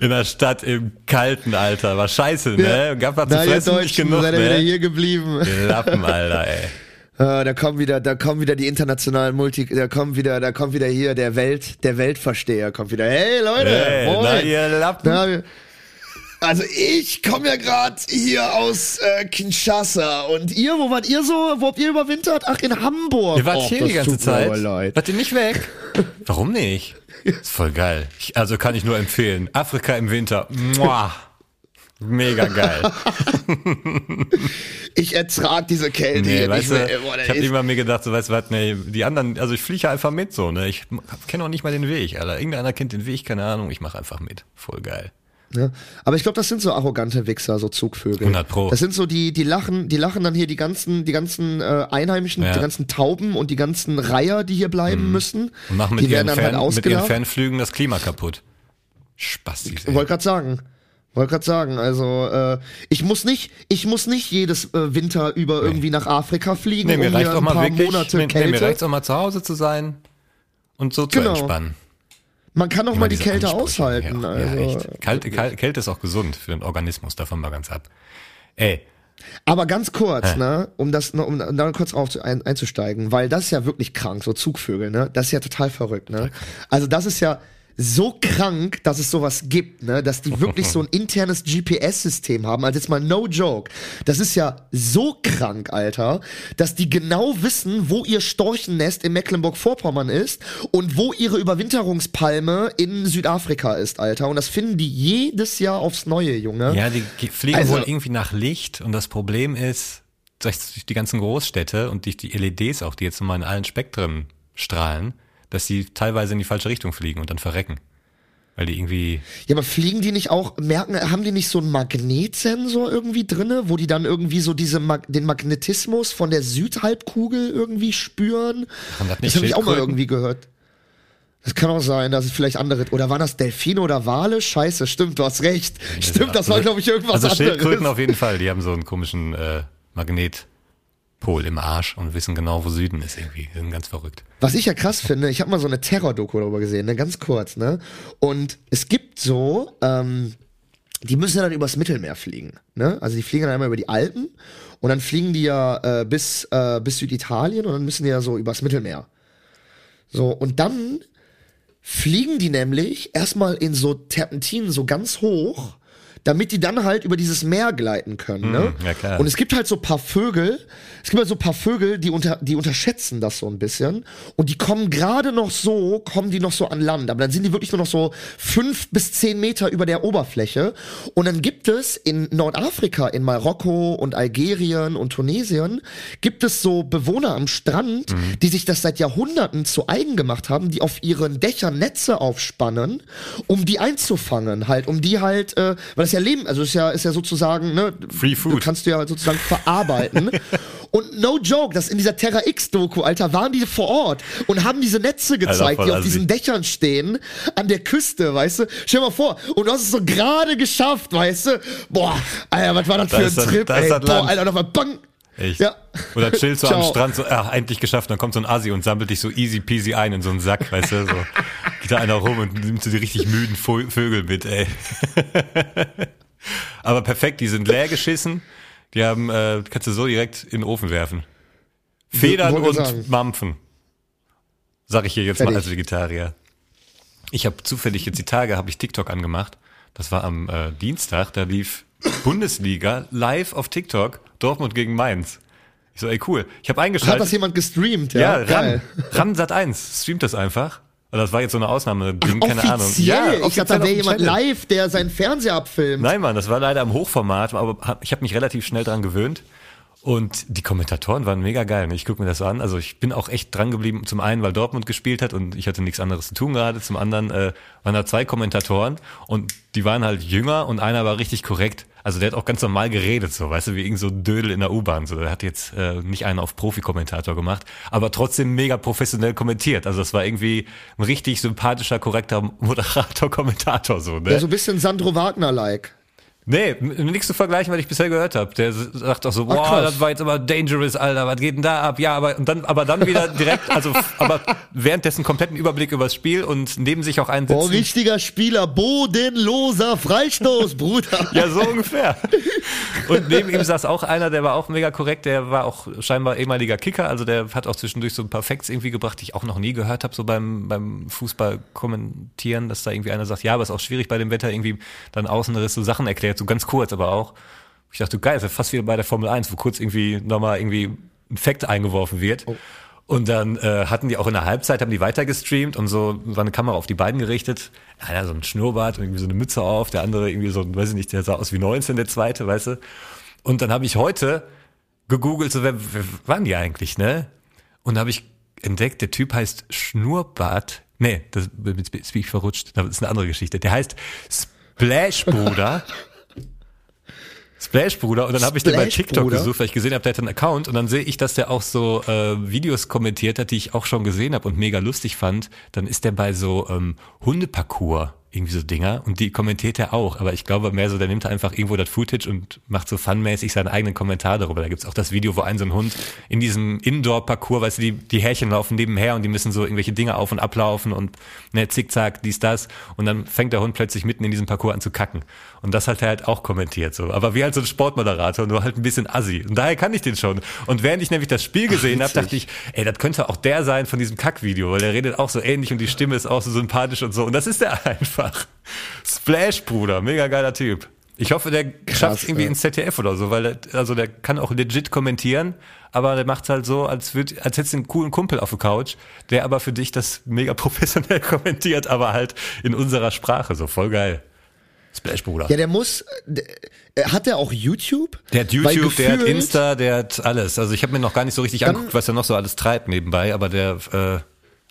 Speaker 2: in der Stadt im kalten Alter. War scheiße, ne? Gab was zu
Speaker 1: Na, ihr
Speaker 2: fressen, nicht
Speaker 1: Deutschen,
Speaker 2: genug,
Speaker 1: seid ihr wieder
Speaker 2: ne?
Speaker 1: hier geblieben.
Speaker 2: Lappen, Alter, ey.
Speaker 1: Äh, da kommen wieder, da kommen wieder die internationalen Multi, da kommt wieder, da kommt wieder hier der Welt, der Weltversteher kommt wieder. Hey Leute,
Speaker 2: Hey,
Speaker 1: moin.
Speaker 2: na, ihr Lappen.
Speaker 1: Na, also ich komme ja gerade hier aus äh, Kinshasa und ihr, wo wart ihr so? Wo habt ihr überwintert? Ach, in Hamburg.
Speaker 2: Ihr wart
Speaker 1: Och,
Speaker 2: hier die ganze Zeit.
Speaker 1: leid.
Speaker 2: Wart ihr nicht weg? Warum nicht? Ist voll geil. Ich, also kann ich nur empfehlen. Afrika im Winter. Mua. Mega geil.
Speaker 1: Ich ertrag diese Kälte
Speaker 2: Nee,
Speaker 1: hier
Speaker 2: weißt
Speaker 1: mehr.
Speaker 2: du,
Speaker 1: Boah,
Speaker 2: ich habe immer mir gedacht, so weißt du was, nee, die anderen, also ich fliege einfach mit so, ne? Ich kenne auch nicht mal den Weg, Alter. Irgendeiner kennt den Weg, keine Ahnung, ich mache einfach mit. Voll geil.
Speaker 1: Ne? Aber ich glaube, das sind so arrogante Wichser, so Zugvögel.
Speaker 2: 100 Pro.
Speaker 1: Das sind so die, die lachen, die lachen dann hier die ganzen, die ganzen äh, Einheimischen,
Speaker 2: Ja.
Speaker 1: die ganzen Tauben und die ganzen Reiher, die hier bleiben müssen.
Speaker 2: Und machen mit,
Speaker 1: die werden
Speaker 2: ihren,
Speaker 1: dann halt
Speaker 2: Fern, mit ihren. Fernflügen das Klima kaputt. Spastis, ey.
Speaker 1: Wollte gerade sagen. Wollte gerade sagen, also äh, ich muss nicht, ich muss nicht jedes äh, Winter über irgendwie nach Afrika fliegen,
Speaker 2: Nee, mir
Speaker 1: um
Speaker 2: reicht auch
Speaker 1: ein
Speaker 2: mal
Speaker 1: paar
Speaker 2: wirklich,
Speaker 1: Monate
Speaker 2: nee, nee,
Speaker 1: Kälte.
Speaker 2: mir reicht's auch mal zu Hause zu sein und so zu
Speaker 1: Genau.
Speaker 2: entspannen.
Speaker 1: Man kann auch
Speaker 2: Immer
Speaker 1: mal die Kälte
Speaker 2: Ansprüche.
Speaker 1: aushalten.
Speaker 2: Ja,
Speaker 1: also.
Speaker 2: ja echt. Kälte, Kälte, Kälte ist auch gesund für den Organismus, davon mal ganz ab. Ey,
Speaker 1: Aber ganz kurz, ne, um das, noch- um da kurz drauf zu, ein, einzusteigen, weil das ist ja wirklich krank, so Zugvögel, ne? Das ist ja total verrückt, ne? Also das ist ja so krank, dass es sowas gibt, ne? Dass die wirklich so ein internes GPS-System haben. Also jetzt mal no joke. Das ist ja so krank, Alter, dass die genau wissen, wo ihr Storchennest in Mecklenburg-Vorpommern ist und wo ihre Überwinterungspalme in Südafrika ist, Alter. Und das finden die jedes Jahr aufs Neue, Junge.
Speaker 2: Ja, die ge- fliegen
Speaker 1: Also-
Speaker 2: wohl irgendwie nach Licht und das Problem ist, durch durch die ganzen Großstädte und durch die LEDs auch, die jetzt immer in allen Spektren strahlen, dass sie teilweise in die falsche Richtung fliegen und dann verrecken. Weil die irgendwie,
Speaker 1: Ja, aber fliegen die nicht auch, merken, haben die nicht so einen Magnetsensor irgendwie drinne, wo die dann irgendwie so diese Mag den Magnetismus von der Südhalbkugel irgendwie spüren?
Speaker 2: Haben das nicht
Speaker 1: das habe ich auch mal
Speaker 2: Schildkröten?
Speaker 1: irgendwie gehört. Das kann auch sein, dass es vielleicht andere, oder waren das Delfine oder Wale? Scheiße, stimmt, du hast recht. Stimmt, das war glaube ich irgendwas
Speaker 2: also Schildkröten
Speaker 1: anderes.
Speaker 2: auf jeden Fall, die haben so einen komischen äh, Magnetpol im Arsch und wissen genau, wo Süden ist irgendwie. Die sind ganz verrückt.
Speaker 1: Was ich ja krass finde, ich habe mal so eine Terror-Doku darüber gesehen, ne, ganz kurz, ne? Und es gibt so, ähm, die müssen ja dann übers Mittelmeer fliegen, ne? Also die fliegen dann einmal über die Alpen und dann fliegen die ja äh, bis, äh, bis Süditalien und dann müssen die ja so übers Mittelmeer. So, und dann fliegen die nämlich erstmal in so Terpentinen so ganz hoch, damit die dann halt über dieses Meer gleiten können. Ne?
Speaker 2: ja, klar.
Speaker 1: Und es gibt halt so paar Vögel, es gibt halt so paar Vögel, die, unter, die unterschätzen das so ein bisschen. Und die kommen gerade noch so, kommen die noch so an Land. Aber dann sind die wirklich nur noch so fünf bis zehn Meter über der Oberfläche. Und dann gibt es in Nordafrika, in Marokko und Algerien und Tunesien, gibt es so Bewohner am Strand,
Speaker 2: Mhm.
Speaker 1: die sich das seit Jahrhunderten zu eigen gemacht haben, die auf ihren Dächern Netze aufspannen, um die einzufangen, halt, um die halt, äh, weil das ja Leben, also ist ja, ist ja sozusagen, ne,
Speaker 2: Free food.
Speaker 1: du kannst du ja sozusagen verarbeiten. und no joke, das in dieser Terra X-Doku, Alter, waren die vor Ort und haben diese Netze gezeigt,
Speaker 2: voll
Speaker 1: die auf diesen Dächern stehen, an der Küste, weißt du? Stell dir mal vor, und du hast es so gerade geschafft, weißt du? Boah, Alter, was war das
Speaker 2: Da
Speaker 1: für ein
Speaker 2: das-
Speaker 1: Trip,
Speaker 2: da ist
Speaker 1: ey?
Speaker 2: das
Speaker 1: Boah. Alter, nochmal bang.
Speaker 2: Echt?
Speaker 1: Ja.
Speaker 2: Oder chillst du am. Strand so, ach, endlich geschafft, dann kommt so ein Asi und sammelt dich so easy peasy ein in so einen Sack, weißt du, so. Geht da einer rum und nimmt so die richtig müden Vögel mit, ey. Aber perfekt, die sind leer geschissen, die haben, äh, kannst du so direkt in den Ofen werfen. Federn und
Speaker 1: sagen.
Speaker 2: Mampfen. Sag ich hier jetzt mal
Speaker 1: Fertig.
Speaker 2: als Vegetarier. Ich habe zufällig jetzt die Tage, habe ich TikTok angemacht. Das war am äh, Dienstag, da lief Bundesliga live auf TikTok, Dortmund gegen Mainz. Ich so, ey cool. Ich habe
Speaker 1: Hat
Speaker 2: eingeschaltet.
Speaker 1: das jemand gestreamt, ja?
Speaker 2: ja, ran,
Speaker 1: Geil.
Speaker 2: ran Sat 1 streamt das einfach. Also das war jetzt so eine Ausnahme, Ding, keine Ahnung.
Speaker 1: Offiziell? ich dachte, da wäre jemand live, der seinen Fernseher abfilmt.
Speaker 2: Nein, Mann, das war leider im Hochformat, aber hab- ich habe mich relativ schnell dran gewöhnt. Und die Kommentatoren waren mega geil. ne? Ich gucke mir das an. Also ich bin auch echt dran geblieben. Zum einen, weil Dortmund gespielt hat und ich hatte nichts anderes zu tun gerade. Zum anderen äh, waren da zwei Kommentatoren und die waren halt jünger und einer war richtig korrekt. Also der hat auch ganz normal geredet, so, weißt du, wie irgend so ein Dödel in der U-Bahn. So, der hat jetzt äh, nicht einen auf Profi-Kommentator gemacht, aber trotzdem mega professionell kommentiert. Also das war irgendwie ein richtig sympathischer, korrekter Moderator, Kommentator, so, ne?
Speaker 1: Ja, so ein bisschen Sandro Wagner-like.
Speaker 2: Nee, nichts zu vergleichen, was ich bisher gehört habe. Der sagt auch so, boah,
Speaker 1: krass.
Speaker 2: das war jetzt aber dangerous, Alter, was geht denn da ab? Ja, aber und dann, aber dann wieder direkt, also aber währenddessen kompletten Überblick übers Spiel und neben sich auch einen
Speaker 1: Boah,
Speaker 2: sitzen.
Speaker 1: richtiger Spieler, bodenloser Freistoß, Bruder.
Speaker 2: Ja, so ungefähr. Und neben ihm saß auch einer, der war auch mega korrekt, der war auch scheinbar ehemaliger Kicker, also der hat auch zwischendurch so ein paar Facts irgendwie gebracht, die ich auch noch nie gehört habe, so beim, beim Fußball kommentieren, dass da irgendwie einer sagt, ja, aber ist auch schwierig bei dem Wetter, irgendwie dann Außenriss so Sachen erklärt, so ganz kurz, aber auch. Ich dachte, geil, ist ja fast wie bei der Formel 1, wo kurz irgendwie nochmal irgendwie ein Fact eingeworfen wird. Und dann äh, hatten die auch in der Halbzeit, haben die weiter gestreamt und so war eine Kamera auf die beiden gerichtet. Einer so ein Schnurrbart, irgendwie so eine Mütze auf, der andere irgendwie so, weiß ich nicht, der sah aus wie 19, der zweite, weißt du. Und dann habe ich heute gegoogelt, so wer, wer waren die eigentlich, ne? Und habe ich entdeckt, der Typ heißt Schnurrbart. Nee, das bin ich verrutscht. Das ist eine andere Geschichte. Der heißt Splash Bruder. Splash Bruder und dann habe ich den bei TikTok
Speaker 1: Bruder?
Speaker 2: gesucht, weil ich gesehen habe, der hat einen Account und dann sehe ich, dass der auch so äh, Videos kommentiert hat, die ich auch schon gesehen habe und mega lustig fand. Dann ist der bei so ähm, Hundeparcours irgendwie so Dinger und die kommentiert er auch, aber ich glaube mehr so, der nimmt einfach irgendwo das Footage und macht so funmäßig seinen eigenen Kommentar darüber. Da gibt's auch das Video, wo ein so ein Hund in diesem Indoor-Parcours, weißt du, die, die Härchen laufen nebenher und die müssen so irgendwelche Dinge auf und ablaufen und ne, zickzack, dies, das und dann fängt der Hund plötzlich mitten in diesem Parcours an zu kacken. Und das hat er halt auch kommentiert so. Aber wie halt so ein Sportmoderator, nur halt ein bisschen assi. Und daher kann ich den schon. Und während ich nämlich das Spiel gesehen habe, dachte ich, ey, das könnte auch der sein von diesem Kackvideo, weil der redet auch so ähnlich und die Stimme ist auch so sympathisch und so. Und das ist der einfach. Splash, Bruder, mega geiler Typ. Ich hoffe, der schafft irgendwie
Speaker 1: ey.
Speaker 2: ins ZDF oder so, weil der, also der kann auch legit kommentieren, aber der macht's halt so, als würd, als hättest du einen coolen Kumpel auf der Couch, der aber für dich das mega professionell kommentiert, aber halt in unserer Sprache, so voll geil. Splash, Bruder.
Speaker 1: Ja, der muss. Der, hat der auch YouTube?
Speaker 2: Der hat YouTube, der hat
Speaker 1: gefühlt-
Speaker 2: Insta, der hat alles. Also ich habe mir noch gar nicht so richtig
Speaker 1: Dann-
Speaker 2: angeguckt, was er noch so alles treibt nebenbei, aber der, äh,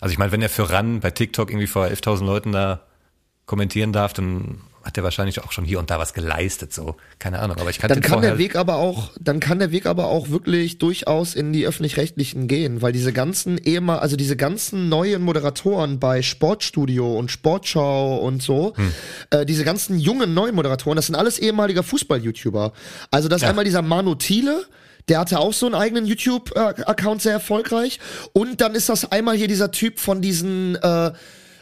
Speaker 2: also ich meine, wenn er für RAN bei TikTok irgendwie vor 11.000 Leuten da kommentieren darf, dann hat er wahrscheinlich auch schon hier und da was geleistet, so. Keine Ahnung, aber ich kannte
Speaker 1: Dann kann der Weg aber auch, dann kann der Weg aber auch wirklich durchaus in die öffentlich-rechtlichen gehen, weil diese ganzen ehemal, also diese ganzen neuen Moderatoren bei Sportstudio und Sportschau und so,
Speaker 2: Hm.
Speaker 1: äh, diese ganzen jungen neuen Moderatoren, das sind alles ehemaliger Fußball-YouTuber. Also das ist einmal dieser Manu Thiele, der hatte auch so einen eigenen YouTube-Account sehr erfolgreich. Und dann ist das einmal hier dieser Typ von diesen äh,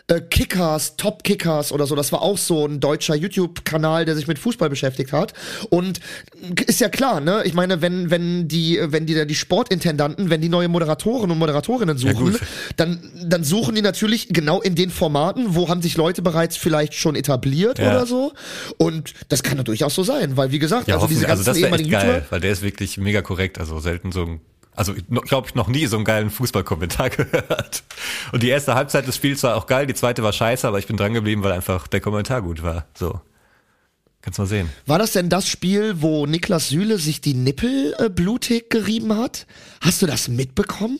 Speaker 1: äh, Kickers, Top Kickers oder so. Das war auch so ein deutscher YouTube-Kanal, der sich mit Fußball beschäftigt hat. Und ist ja klar, ne? Ich meine, wenn wenn die wenn die die Sportintendanten, wenn die neue Moderatoren und Moderatorinnen suchen,
Speaker 2: gut.
Speaker 1: dann dann suchen die natürlich genau in den Formaten, wo haben sich Leute bereits vielleicht schon etabliert
Speaker 2: Ja.
Speaker 1: oder so. Und das kann ja durchaus so sein, weil wie gesagt,
Speaker 2: ja,
Speaker 1: also diese.
Speaker 2: Also
Speaker 1: ganzen
Speaker 2: das wäre echt
Speaker 1: ehemaligen
Speaker 2: geil,
Speaker 1: YouTuber
Speaker 2: weil der ist wirklich mega korrekt. Also selten so ein, also glaube ich noch nie so einen geilen Fußballkommentar gehört. Und die erste Halbzeit des Spiels war auch geil, die zweite war scheiße, aber ich bin dran geblieben, weil einfach der Kommentar gut war. So. Kannst mal sehen.
Speaker 1: War das denn das Spiel, wo Niklas Süle sich die Nippel äh, blutig gerieben hat? Hast du das mitbekommen?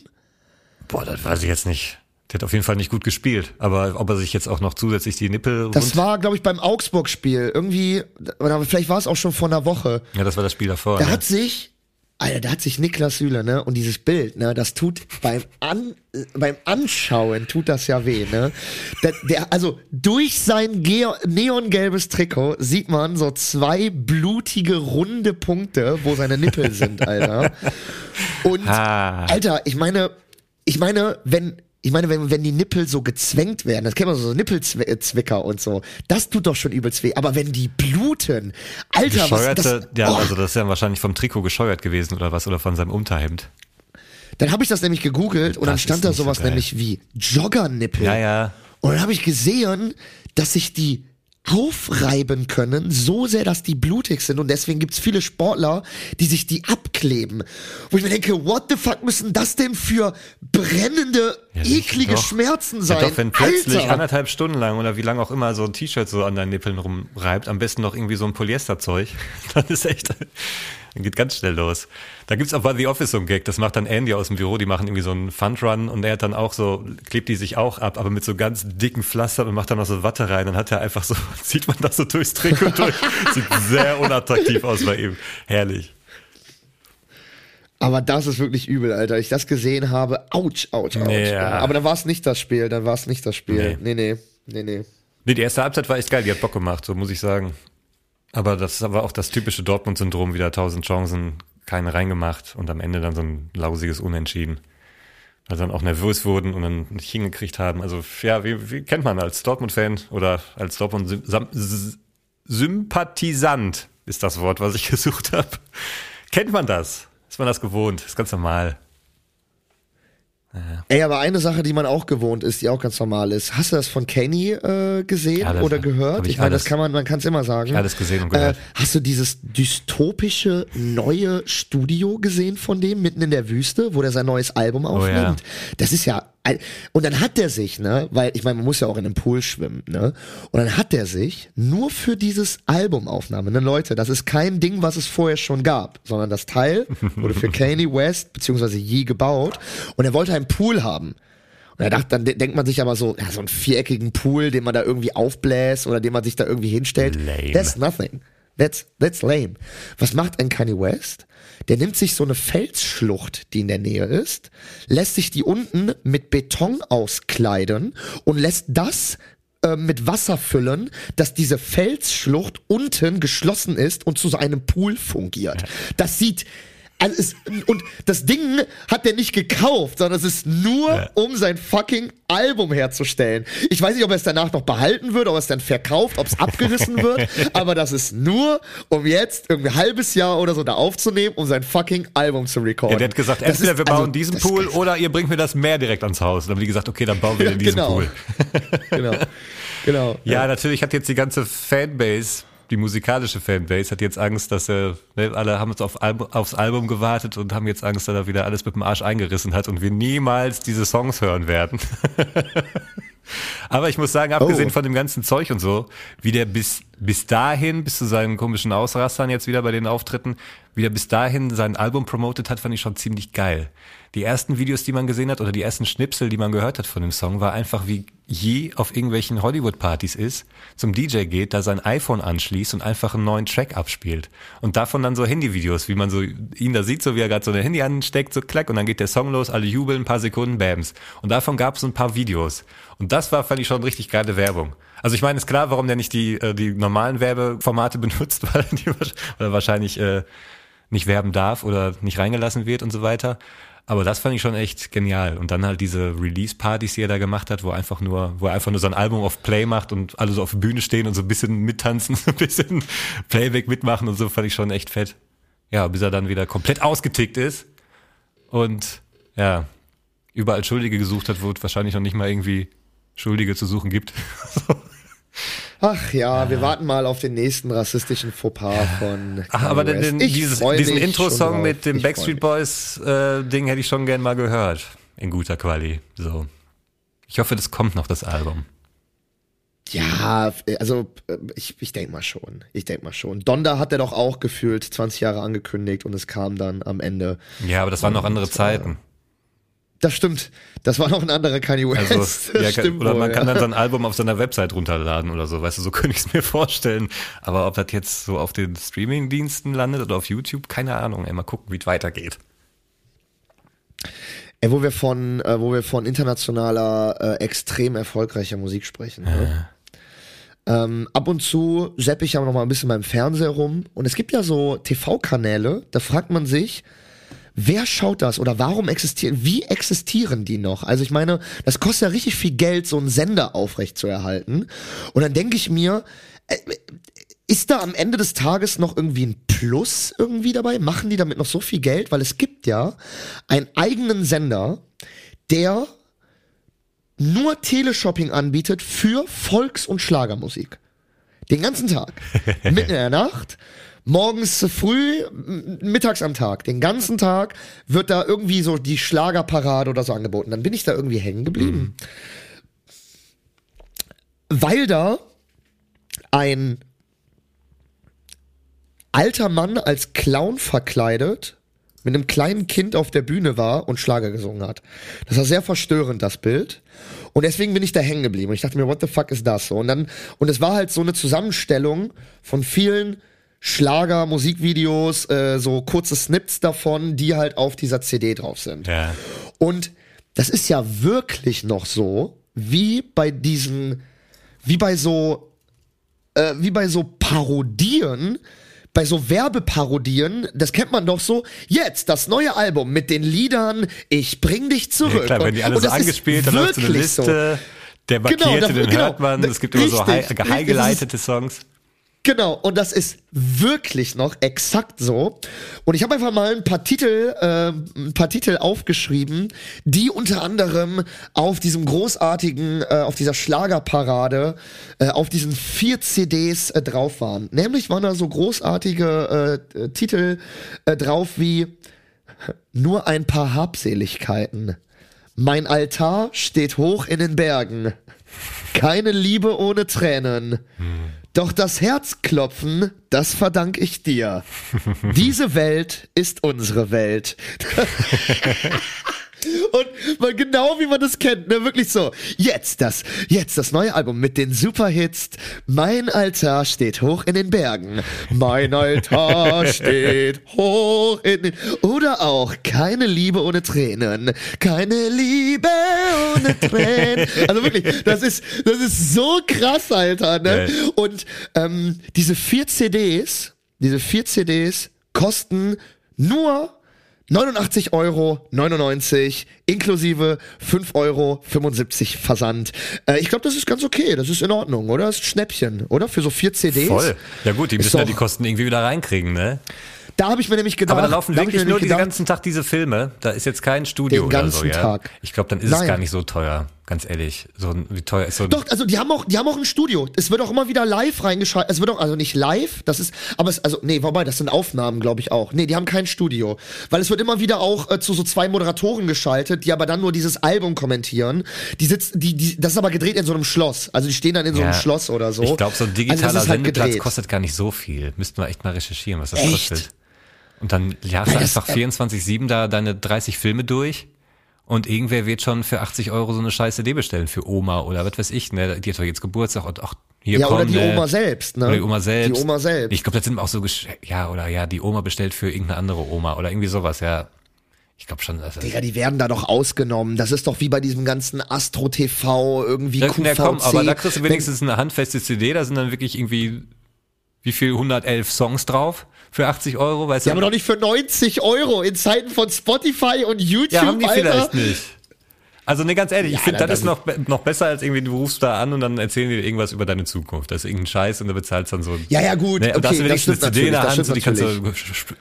Speaker 2: Boah, das weiß ich jetzt nicht. Der hat auf jeden Fall nicht gut gespielt. Aber ob er sich jetzt auch noch zusätzlich die Nippel
Speaker 1: Das war, glaube ich, beim Augsburg-Spiel. Irgendwie, oder vielleicht war es auch schon vor einer Woche.
Speaker 2: Ja, das war das Spiel davor.
Speaker 1: Da
Speaker 2: ne?
Speaker 1: hat sich, Alter, da hat sich Niklas Süle, ne, und dieses Bild, ne, das tut beim An, beim Anschauen tut das ja weh, ne. Der, der, also durch sein ge- neongelbes Trikot sieht man so zwei blutige runde Punkte, wo seine Nippel sind, Alter. Und
Speaker 2: Ah.
Speaker 1: Alter, ich meine, ich meine, wenn ich meine, wenn, wenn die Nippel so gezwängt werden, das kennt man so, so Nippelzwicker und so, das tut doch schon übelst weh. Aber wenn die bluten, Alter, was
Speaker 2: Gescheuerte,
Speaker 1: das,
Speaker 2: ja,
Speaker 1: oh,
Speaker 2: also das ist ja wahrscheinlich vom Trikot gescheuert gewesen oder was, oder von seinem Unterhemd.
Speaker 1: Dann habe ich das nämlich gegoogelt und dann
Speaker 2: Das
Speaker 1: stand
Speaker 2: ist
Speaker 1: da
Speaker 2: so
Speaker 1: sowas
Speaker 2: geil.
Speaker 1: nämlich wie Joggernippel.
Speaker 2: Ja, ja.
Speaker 1: Und dann habe ich gesehen, dass sich die aufreiben können, so sehr, dass die blutig sind. Und deswegen gibt's viele Sportler, die sich die abkleben. Wo ich mir denke, what the fuck müssen das denn für brennende,
Speaker 2: Ja,
Speaker 1: eklige
Speaker 2: doch.
Speaker 1: Schmerzen
Speaker 2: Ja,
Speaker 1: sein?
Speaker 2: doch, wenn plötzlich
Speaker 1: Alter!
Speaker 2: anderthalb Stunden lang oder wie lange auch immer so ein T-Shirt so an deinen Nippeln rumreibt, am besten noch irgendwie so ein Polyesterzeug, dann ist echt, dann geht ganz schnell los. Da gibt's auch bei The Office so ein Gag, das macht dann Andy aus dem Büro, die machen irgendwie so einen Fundrun und er hat dann auch so, klebt die sich auch ab, aber mit so ganz dicken Pflastern und macht dann noch so Watte rein, dann hat er einfach so, zieht man das so durchs Trikot durch, sieht sehr unattraktiv aus bei ihm. Herrlich.
Speaker 1: Aber das ist wirklich übel, Alter. Ich das gesehen habe. Autsch, autsch, autsch.
Speaker 2: Ja.
Speaker 1: Aber dann war es nicht das Spiel, dann war es nicht das Spiel. Nee, nee, nee, nee.
Speaker 2: Nee, die erste Halbzeit war echt geil, die hat Bock gemacht, so muss ich sagen. Aber das ist aber auch das typische Dortmund-Syndrom, wieder tausend Chancen, keine reingemacht und am Ende dann so ein lausiges Unentschieden. Weil sie dann auch nervös wurden und dann nicht hingekriegt haben. Also ja, wie, wie kennt man als Dortmund-Fan oder als Dortmund-Sympathisant ist das Wort, was ich gesucht habe. Kennt man das? Ist man das gewohnt? Ist ganz normal.
Speaker 1: Ey, aber eine Sache, die man auch gewohnt ist, die auch ganz normal ist. Hast du das von Kenny äh, gesehen
Speaker 2: Alles,
Speaker 1: oder gehört?
Speaker 2: ich
Speaker 1: Ich meine, das kann man, man kann es immer sagen.
Speaker 2: alles gesehen und
Speaker 1: Äh,
Speaker 2: gehört.
Speaker 1: hast du dieses dystopische neue Studio gesehen von dem mitten in der Wüste, wo der sein neues Album aufnimmt?
Speaker 2: Oh ja.
Speaker 1: Das ist ja und dann hat der sich, ne, weil ich meine, man muss ja auch in einem Pool schwimmen, ne? Und dann hat der sich nur für dieses Albumaufnahme, ne Leute, das ist kein Ding, was es vorher schon gab, sondern das Teil wurde für Kanye West beziehungsweise Yee gebaut und er wollte einen Pool haben. Und er dachte, dann de- denkt man sich aber so, ja, so einen viereckigen Pool, den man da irgendwie aufbläst oder den man sich da irgendwie hinstellt.
Speaker 2: Lame.
Speaker 1: That's nothing. That's, that's lame. Was macht ein Kanye West? Der nimmt sich so eine Felsschlucht, die in der Nähe ist, lässt sich die unten mit Beton auskleiden und lässt das äh, mit Wasser füllen, dass diese Felsschlucht unten geschlossen ist und zu so einem Pool fungiert. Das sieht also es, und das Ding hat der nicht gekauft, sondern es ist nur,
Speaker 2: Ja.
Speaker 1: um sein fucking Album herzustellen. Ich weiß nicht, ob er es danach noch behalten wird, ob er es dann verkauft, ob es abgerissen wird, aber das ist nur, um jetzt irgendwie ein halbes Jahr oder so da aufzunehmen, um sein fucking Album zu recorden.
Speaker 2: Ja, der hat gesagt,
Speaker 1: Das
Speaker 2: entweder
Speaker 1: ist-
Speaker 2: wir bauen
Speaker 1: also,
Speaker 2: diesen Pool oder ihr bringt mir das Meer direkt ans Haus. Und dann haben die gesagt, okay, dann bauen wir
Speaker 1: Ja,
Speaker 2: in diesen
Speaker 1: genau.
Speaker 2: Pool.
Speaker 1: Genau. Genau.
Speaker 2: Ja, natürlich hat jetzt die ganze Fanbase, die musikalische Fanbase, hat jetzt Angst, dass er, ne, alle haben jetzt auf Album, aufs Album gewartet und haben jetzt Angst, dass er wieder alles mit dem Arsch eingerissen hat und wir niemals diese Songs hören werden. Aber ich muss sagen, abgesehen
Speaker 1: Oh.
Speaker 2: von dem ganzen Zeug und so, wie der bis, bis dahin, bis zu seinen komischen Ausrastern jetzt wieder bei den Auftritten, wie der bis dahin sein Album promotet hat, fand ich schon ziemlich geil. Die ersten Videos, die man gesehen hat, oder die ersten Schnipsel, die man gehört hat von dem Song, war einfach wie je auf irgendwelchen Hollywood-Partys ist, zum DJ geht, da sein iPhone anschließt und einfach einen neuen Track abspielt. Und davon dann so Handyvideos, wie man so ihn da sieht, so wie er gerade so ein Handy ansteckt, so klack, und dann geht der Song los, alle jubeln, ein paar Sekunden, bams. Und davon gab es ein paar Videos. Und das war, fand ich schon richtig geile Werbung. Also ich meine, ist klar, warum der nicht die, äh, die normalen Werbeformate benutzt, weil, er wahrscheinlich äh, nicht werben darf oder nicht reingelassen wird und so weiter. Aber das fand ich schon echt genial. Und dann halt diese Release-Partys, die er da gemacht hat, wo einfach nur, wo er einfach nur sein Album auf Play macht und alle so auf der Bühne stehen und so ein bisschen mittanzen, so ein bisschen Playback mitmachen und so, fand ich schon echt fett. Ja, bis er dann wieder komplett ausgetickt ist und ja, überall Schuldige gesucht hat, wo es wahrscheinlich noch nicht mal irgendwie Schuldige zu suchen gibt.
Speaker 1: Ach ja, wir warten mal auf den nächsten rassistischen Fauxpas von.
Speaker 2: Ach, aber den, den, dieses, diesen Intro-Song mit dem
Speaker 1: Ich
Speaker 2: Backstreet
Speaker 1: mich.
Speaker 2: Boys äh, Ding hätte ich schon gern mal gehört. In guter Quali. So. Ich hoffe, das kommt noch, das Album.
Speaker 1: Ja, also äh, ich, ich denke mal schon. Ich denke mal schon. Donda hat er doch auch gefühlt 20 Jahre angekündigt und es kam dann am Ende.
Speaker 2: Ja, aber das waren noch andere
Speaker 1: war-
Speaker 2: Zeiten.
Speaker 1: Das stimmt. Das war noch ein anderer Kanye West.
Speaker 2: Also, ja, kann,
Speaker 1: stimmt
Speaker 2: oder
Speaker 1: wohl,
Speaker 2: man kann
Speaker 1: ja.
Speaker 2: dann sein Album auf seiner Website runterladen oder so, weißt du, so könnte ich es mir vorstellen. Aber ob das jetzt so auf den Streaming-Diensten landet oder auf YouTube, keine Ahnung. Ey, mal gucken, wie es weitergeht.
Speaker 1: Ey, wo wir von, äh, wo wir von internationaler, äh, extrem erfolgreicher Musik sprechen. Ne? Ähm, ab und zu sepp ich aber noch mal ein bisschen beim Fernseher rum. Und es gibt ja so TV-Kanäle, da fragt man sich, wer schaut das oder warum existieren, wie existieren die noch? Also ich meine, das kostet ja richtig viel Geld, so einen Sender aufrecht zu erhalten. Und dann denke ich mir, äh, ist da am Ende des Tages noch irgendwie ein Plus irgendwie dabei? Machen die damit noch so viel Geld? Weil es gibt ja einen eigenen Sender, der nur Teleshopping anbietet für Volks- und Schlagermusik. Den ganzen Tag. Mitten in der Nacht, morgens früh, mittags am Tag. Den ganzen Tag wird da irgendwie so die Schlagerparade oder so angeboten. Dann bin ich da irgendwie hängen geblieben. Weil da ein alter Mann als Clown verkleidet mit einem kleinen Kind auf der Bühne war und Schlager gesungen hat. Das war sehr verstörend, das Bild. Und deswegen bin ich da hängen geblieben. Und ich dachte mir, what the fuck ist das? Und dann, und es war halt so eine Zusammenstellung von vielen Schlager, Musikvideos, äh, so kurze Snips davon, die halt auf dieser CD drauf sind.
Speaker 2: Ja.
Speaker 1: Und das ist ja wirklich noch so, wie bei diesen, wie bei so, äh, wie bei so Parodien, bei so Werbeparodien, das kennt man doch so, jetzt das neue Album mit den Liedern Ich bring dich zurück.
Speaker 2: Ja, klar, wenn die alle
Speaker 1: Und
Speaker 2: so
Speaker 1: ist
Speaker 2: angespielt, dann läuft so eine
Speaker 1: wirklich so.
Speaker 2: Liste. Der
Speaker 1: Genau,
Speaker 2: markierte,
Speaker 1: da-
Speaker 2: den
Speaker 1: genau.
Speaker 2: hört man. Es gibt immer so high,
Speaker 1: Richtig,
Speaker 2: high
Speaker 1: richtig.
Speaker 2: geleitete Songs.
Speaker 1: Genau, und das ist wirklich noch exakt so. Und ich habe einfach mal ein paar Titel, äh, ein paar Titel aufgeschrieben, die unter anderem auf diesem großartigen, äh, auf dieser Schlagerparade, äh, auf diesen vier CDs äh, drauf waren. Nämlich waren da so großartige äh, äh, Titel äh, drauf wie Nur ein paar Habseligkeiten. Mein Altar steht hoch in den Bergen. Keine Liebe ohne Tränen. Doch das Herzklopfen, das verdank ich dir. Diese Welt ist unsere Welt. Und mal genau wie man das kennt, ne, wirklich so. Jetzt das, jetzt das neue Album mit den Superhits. Mein Altar steht hoch in den Bergen. Mein Altar steht hoch in den, oder auch keine Liebe ohne Tränen. Keine Liebe ohne Tränen. Also wirklich, das ist, das ist so krass, Alter, ne? Und, ähm, diese vier CDs, diese vier CDs kosten nur 89,99 Euro inklusive 5,75 Euro Versand. Äh, ich glaube, das ist ganz okay. Das ist in Ordnung, oder? Das ist ein Schnäppchen, oder? Für so vier CDs.
Speaker 2: Voll. Ja gut, die müssen ja die Kosten irgendwie wieder reinkriegen, ne?
Speaker 1: Da habe ich mir nämlich gedacht.
Speaker 2: Aber da laufen
Speaker 1: da
Speaker 2: wirklich nur den ganzen Tag diese Filme. Da ist jetzt kein Studio
Speaker 1: Den
Speaker 2: oder so,
Speaker 1: ganzen
Speaker 2: ja.
Speaker 1: Tag.
Speaker 2: Ich glaube, dann ist
Speaker 1: Nein.
Speaker 2: es gar nicht so teuer, ganz ehrlich. So ein, wie teuer ist so ein
Speaker 1: Doch, also die haben auch, die haben auch ein Studio. Es wird auch immer wieder live reingeschaltet. Es wird auch, also nicht live, das ist, aber es, also, nee, wobei, das sind Aufnahmen, glaube ich auch. Nee, die haben kein Studio. Weil es wird immer wieder auch äh, zu so zwei Moderatoren geschaltet, die aber dann nur dieses Album kommentieren. Die sitzen, die, die, das ist aber gedreht in so einem Schloss. Also die stehen dann in so einem
Speaker 2: Ja.
Speaker 1: Schloss oder so.
Speaker 2: Ich glaube, so ein digitaler
Speaker 1: also das ist halt
Speaker 2: Sendeplatz
Speaker 1: gedreht.
Speaker 2: kostet gar nicht so viel. Müssten wir echt mal recherchieren, was das
Speaker 1: Echt?
Speaker 2: kostet. Und dann jagst du einfach 24-7 da deine 30 Filme durch und irgendwer wird schon für 80 Euro so eine scheiß CD bestellen für Oma oder was weiß ich, ne? Die hat doch jetzt Geburtstag und ach, hier
Speaker 1: Ja,
Speaker 2: komm,
Speaker 1: oder die
Speaker 2: ne?
Speaker 1: Oma selbst, ne?
Speaker 2: Oder die Oma selbst.
Speaker 1: Die Oma selbst.
Speaker 2: Ich glaube, das sind auch so, Gesch ja, oder ja, die Oma bestellt für irgendeine andere Oma oder irgendwie sowas, ja. Ich glaube schon, dass das
Speaker 1: Digga, die werden da doch ausgenommen. Das ist doch wie bei diesem ganzen Astro TV, irgendwie
Speaker 2: Ja,
Speaker 1: QVC.
Speaker 2: na komm, aber da kriegst du wenigstens eine handfeste CD, da sind dann wirklich irgendwie, wie viel, 111 Songs drauf für 80 Euro, weißt
Speaker 1: Ja,
Speaker 2: du?
Speaker 1: aber doch nicht für 90 Euro in Zeiten von Spotify und YouTube,
Speaker 2: Ja, haben die
Speaker 1: Alter.
Speaker 2: vielleicht nicht. Also ne, ganz ehrlich, ich
Speaker 1: Ja,
Speaker 2: finde,
Speaker 1: dann-
Speaker 2: das ist noch, noch besser als irgendwie, du rufst da an und dann erzählen dir irgendwas über deine Zukunft. Das ist irgendein Scheiß und da bezahlst dann so.
Speaker 1: Ja, ja, gut,
Speaker 2: Ne, und da
Speaker 1: okay,
Speaker 2: hast du
Speaker 1: das
Speaker 2: wenigstens
Speaker 1: stimmt
Speaker 2: eine CD in der Hand,
Speaker 1: das
Speaker 2: so, die kannst du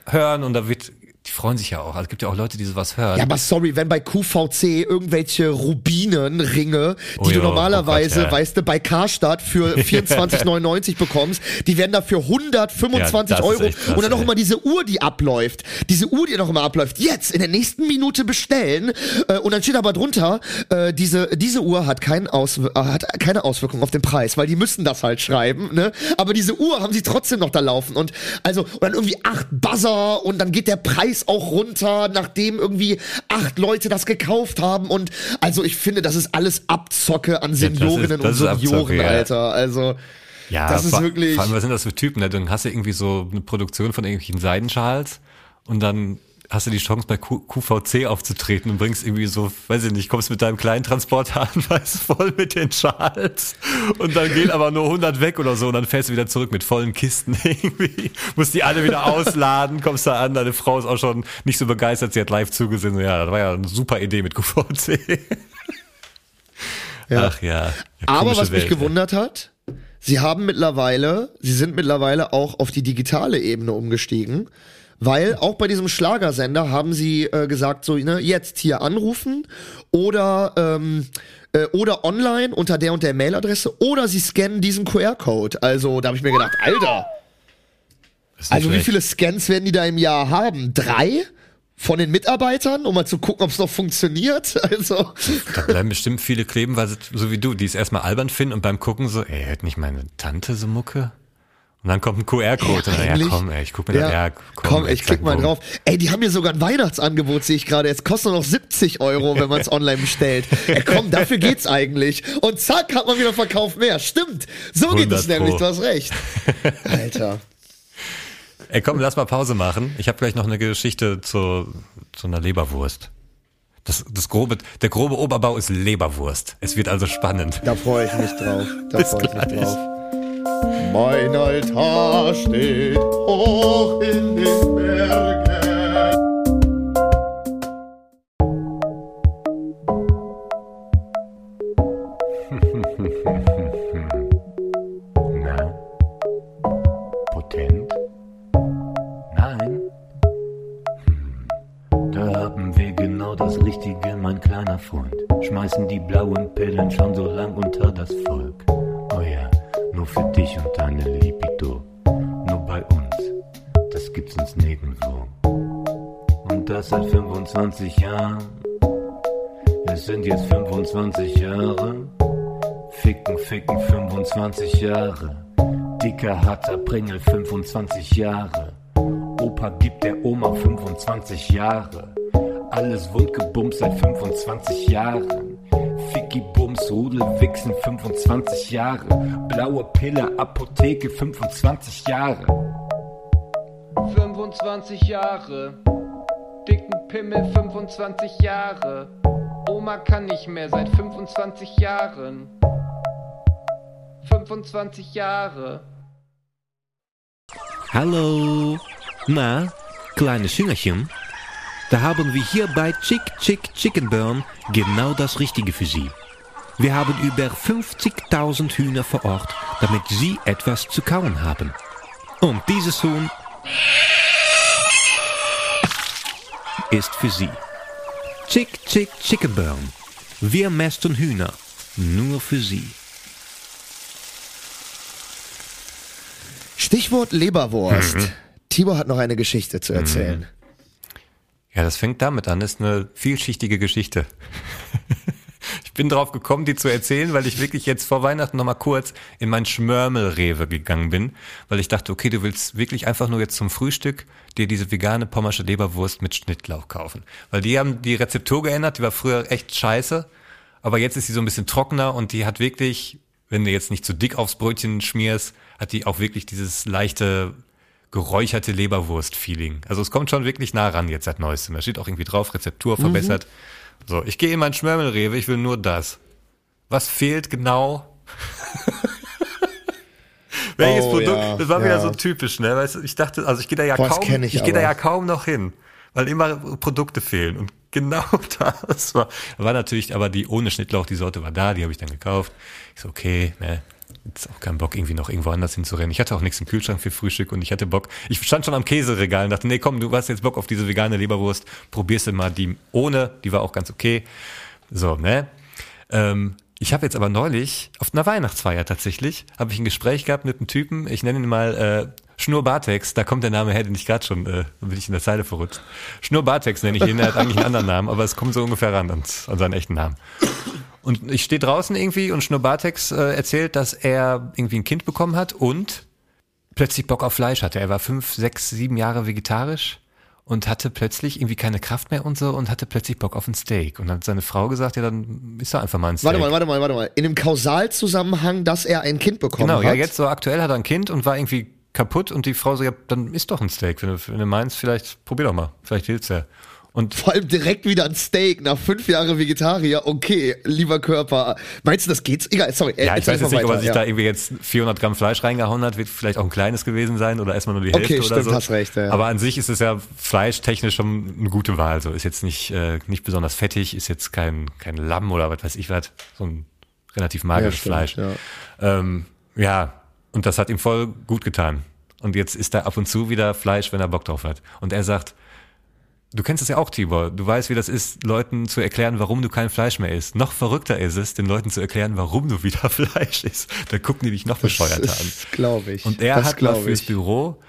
Speaker 2: hören und da wird, die freuen sich ja auch. Also es gibt ja auch Leute, die sowas hören.
Speaker 1: Ja, aber sorry, wenn bei QVC irgendwelche Rubinenringe, die
Speaker 2: Oh
Speaker 1: du
Speaker 2: ja,
Speaker 1: normalerweise,
Speaker 2: oh Gott, ja.
Speaker 1: weißt du, bei Karstadt für 24,99 bekommst, die werden da für 125
Speaker 2: Ja,
Speaker 1: Euro.
Speaker 2: krass,
Speaker 1: und dann noch immer diese Uhr, die abläuft. Diese Uhr, die noch immer abläuft. Jetzt, in der nächsten Minute bestellen. Äh, und dann steht aber drunter, äh, diese, diese Uhr hat, keinen Ausw äh, hat keine Auswirkung auf den Preis, weil die müssen das halt schreiben, ne? Aber diese Uhr haben sie trotzdem noch da laufen. Und also, und dann irgendwie acht Buzzer und dann geht der Preis auch runter, nachdem irgendwie acht Leute das gekauft haben. Und also ich finde, das ist alles Abzocke an Seniorinnen
Speaker 2: das ist
Speaker 1: und
Speaker 2: Abzocke,
Speaker 1: Senioren,
Speaker 2: ja.
Speaker 1: Alter. Also.
Speaker 2: Ja,
Speaker 1: Das ist wirklich-
Speaker 2: Vor allem, was sind das für Typen? Ne? Dann hast du irgendwie so eine Produktion von irgendwelchen Seidenschals und dann hast du die Chance bei Q QVC aufzutreten und bringst irgendwie so, weiß ich nicht, kommst mit deinem kleinen Transporter an, weißt voll mit den Schals und dann gehen aber nur 100 weg oder so und dann fährst du wieder zurück mit vollen Kisten irgendwie, musst die alle wieder ausladen, kommst da an, deine Frau ist auch schon nicht so begeistert, sie hat live zugesehen, so, ja, das war ja eine super Idee mit QVC.
Speaker 1: Ja.
Speaker 2: Ach ja. ja
Speaker 1: Aber was mich
Speaker 2: Welt, ey.
Speaker 1: gewundert hat, sie haben mittlerweile, sie sind mittlerweile auch auf die digitale Ebene umgestiegen, weil auch bei diesem Schlagersender haben sie äh, gesagt, so, ne, jetzt hier anrufen oder, ähm, äh, oder online unter der und der Mailadresse oder sie scannen diesen QR-Code. Also da habe ich mir gedacht, Alter, also wie viele Scans werden die da im Jahr haben? Drei? Von den Mitarbeitern, um mal zu gucken, ob es noch funktioniert. Also,
Speaker 2: Da bleiben bestimmt viele kleben, weil sie, so wie du, die es erstmal albern finden und beim Gucken so, ey, hört nicht meine Tante so Mucke? Und dann kommt ein QR-Code ja
Speaker 1: eigentlich-
Speaker 2: komm, ey, ich guck mir das, ja, komm,
Speaker 1: komm,
Speaker 2: ey,
Speaker 1: ich klick mal drauf. Ey, die haben hier sogar ein Weihnachtsangebot, sehe ich gerade. Jetzt kostet nur noch 70 Euro, wenn man es online bestellt. Ey, komm, dafür geht's eigentlich. Und zack, hat man wieder Verkauf mehr. Stimmt. So geht
Speaker 2: 100
Speaker 1: es nämlich, du hast recht. Alter.
Speaker 2: Ey, komm, lass mal Pause machen. Ich habe gleich noch eine Geschichte zu, zu einer Leberwurst. Das, das grobe, der grobe Oberbau ist Leberwurst. Es wird also spannend.
Speaker 1: Da freue ich mich drauf. Da freue ich mich drauf. Mein Altar steht hoch in den Bergen.
Speaker 5: Na? Potent? Nein? Hm. Da haben wir genau das Richtige, mein kleiner Freund. Schmeißen die blauen Pillen schon so lang unter das Volk. Nur für dich und deine Libido. Nur bei uns, das gibt's uns nirgendwo. Und das seit 25 Jahren. Es sind jetzt 25 Jahre. Ficken, ficken, 25 Jahre. Dicker, harter Pringel, 25 Jahre. Opa gibt der Oma 25 Jahre.
Speaker 8: alles Wundgebums seit 25 Jahren. Bums, Rudel, Wichsen 25 Jahre. Blaue Pille, Apotheke 25 Jahre.
Speaker 3: 25 Jahre. Dicken Pimmel 25 Jahre. Oma kann nicht mehr seit 25 Jahren. 25 Jahre.
Speaker 9: Hallo. Na, kleine Schüngerchen? Da haben wir hier bei Chick Chick Chicken Burn genau das Richtige für Sie. Wir haben über 50.000 Hühner vor Ort, damit Sie etwas zu kauen haben. Und dieses Huhn ist für Sie. Chick Chick Chicken Burn. Wir mästen Hühner. Nur für Sie.
Speaker 1: Stichwort Leberwurst.
Speaker 2: Mhm.
Speaker 1: Tibor hat noch eine Geschichte zu erzählen.
Speaker 2: Ja, das fängt damit an. Das ist eine vielschichtige Geschichte. bin drauf gekommen, die zu erzählen, weil ich wirklich jetzt vor Weihnachten nochmal kurz in mein Schmörmelrewe gegangen bin, weil ich dachte, okay, du willst wirklich einfach nur jetzt zum Frühstück dir diese vegane pommersche Leberwurst mit Schnittlauch kaufen. Weil die haben die Rezeptur geändert, die war früher echt scheiße, aber jetzt ist sie so ein bisschen trockener und die hat wirklich, wenn du jetzt nicht zu dick aufs Brötchen schmierst, hat die auch wirklich dieses leichte geräucherte Leberwurst-Feeling. Also es kommt schon wirklich nah ran jetzt seit neuestem. Da steht auch irgendwie drauf, Rezeptur verbessert. So, ich gehe in mein Schmörmelrewe, ich will nur das. Was fehlt genau? Welches
Speaker 1: Oh,
Speaker 2: Produkt?
Speaker 1: ja,
Speaker 2: das war wieder
Speaker 1: ja.
Speaker 2: so typisch, ne? Weißt du, ich dachte, also ich gehe da ja
Speaker 1: Boah,
Speaker 2: kaum,
Speaker 1: ich
Speaker 2: ich gehe da ja kaum noch hin, weil immer Produkte fehlen und genau das war, war natürlich, aber die ohne Schnittlauch, die Sorte war da, die habe ich dann gekauft. Ich so, okay, ne, jetzt auch keinen Bock irgendwie noch irgendwo anders hinzurennen. Ich hatte auch nichts im Kühlschrank für Frühstück und ich hatte Bock. Ich stand schon am Käseregal und dachte, nee, komm, du hast jetzt Bock auf diese vegane Leberwurst, probierst du mal die ohne, die war auch ganz okay. So, ne? Ähm, ich habe jetzt aber neulich auf einer Weihnachtsfeier tatsächlich, habe ich ein Gespräch gehabt mit einem Typen, ich nenne ihn mal äh, Schnur Bartex, da kommt der Name her, den ich gerade schon, äh, bin ich in der Zeile verrutscht. Schnur Bartex nenne ich ihn, er hat eigentlich einen anderen Namen, aber es kommt so ungefähr ran an, an seinen echten Namen. Und ich stehe draußen irgendwie und Schnur Bartex äh, erzählt, dass er irgendwie ein Kind bekommen hat und plötzlich Bock auf Fleisch hatte. Er war fünf, sechs, sieben Jahre vegetarisch und hatte plötzlich irgendwie keine Kraft mehr und so und hatte plötzlich Bock auf ein Steak. Und dann hat seine Frau gesagt, ja, dann ist doch einfach mal ein Steak.
Speaker 1: Warte mal, warte mal, warte mal. In einem Kausalzusammenhang, dass er ein Kind bekommen
Speaker 2: Genau,
Speaker 1: hat.
Speaker 2: ja, jetzt so aktuell hat er ein Kind und war irgendwie kaputt und die Frau so, ja, dann isst doch ein Steak. Wenn du, wenn du meinst, vielleicht probier doch mal. Vielleicht hilft's ja. Und
Speaker 1: Vor allem direkt wieder ein Steak nach fünf Jahren Vegetarier. Okay, lieber Körper. Meinst du, das geht's? Egal, sorry.
Speaker 2: ja, ich weiß jetzt nicht, ob er
Speaker 1: weiter,
Speaker 2: sich
Speaker 1: ja.
Speaker 2: da irgendwie jetzt 400 Gramm Fleisch reingehauen hat, wird vielleicht auch ein kleines gewesen sein oder erstmal nur die Hälfte
Speaker 1: Okay,
Speaker 2: oder
Speaker 1: stimmt,
Speaker 2: so.
Speaker 1: hast recht, ja.
Speaker 2: Aber an sich ist es ja fleischtechnisch schon eine gute Wahl. So ist jetzt nicht äh, nicht besonders fettig, ist jetzt kein kein Lamm oder was weiß ich was, so ein relativ mageres
Speaker 1: Ja,
Speaker 2: Fleisch.
Speaker 1: ja.
Speaker 2: Ähm, ja, und das hat ihm voll gut getan. Und jetzt isst er ab und zu wieder Fleisch, wenn er Bock drauf hat. Und er sagt, du kennst es ja auch, Tibor, du weißt, wie das ist, Leuten zu erklären, warum du kein Fleisch mehr isst. Noch verrückter ist es, den Leuten zu erklären, warum du wieder Fleisch isst. Da gucken die dich noch bescheuerter an.
Speaker 1: Das glaube ich.
Speaker 2: Und er
Speaker 1: das
Speaker 2: hat mal fürs
Speaker 1: ich.
Speaker 2: Büro,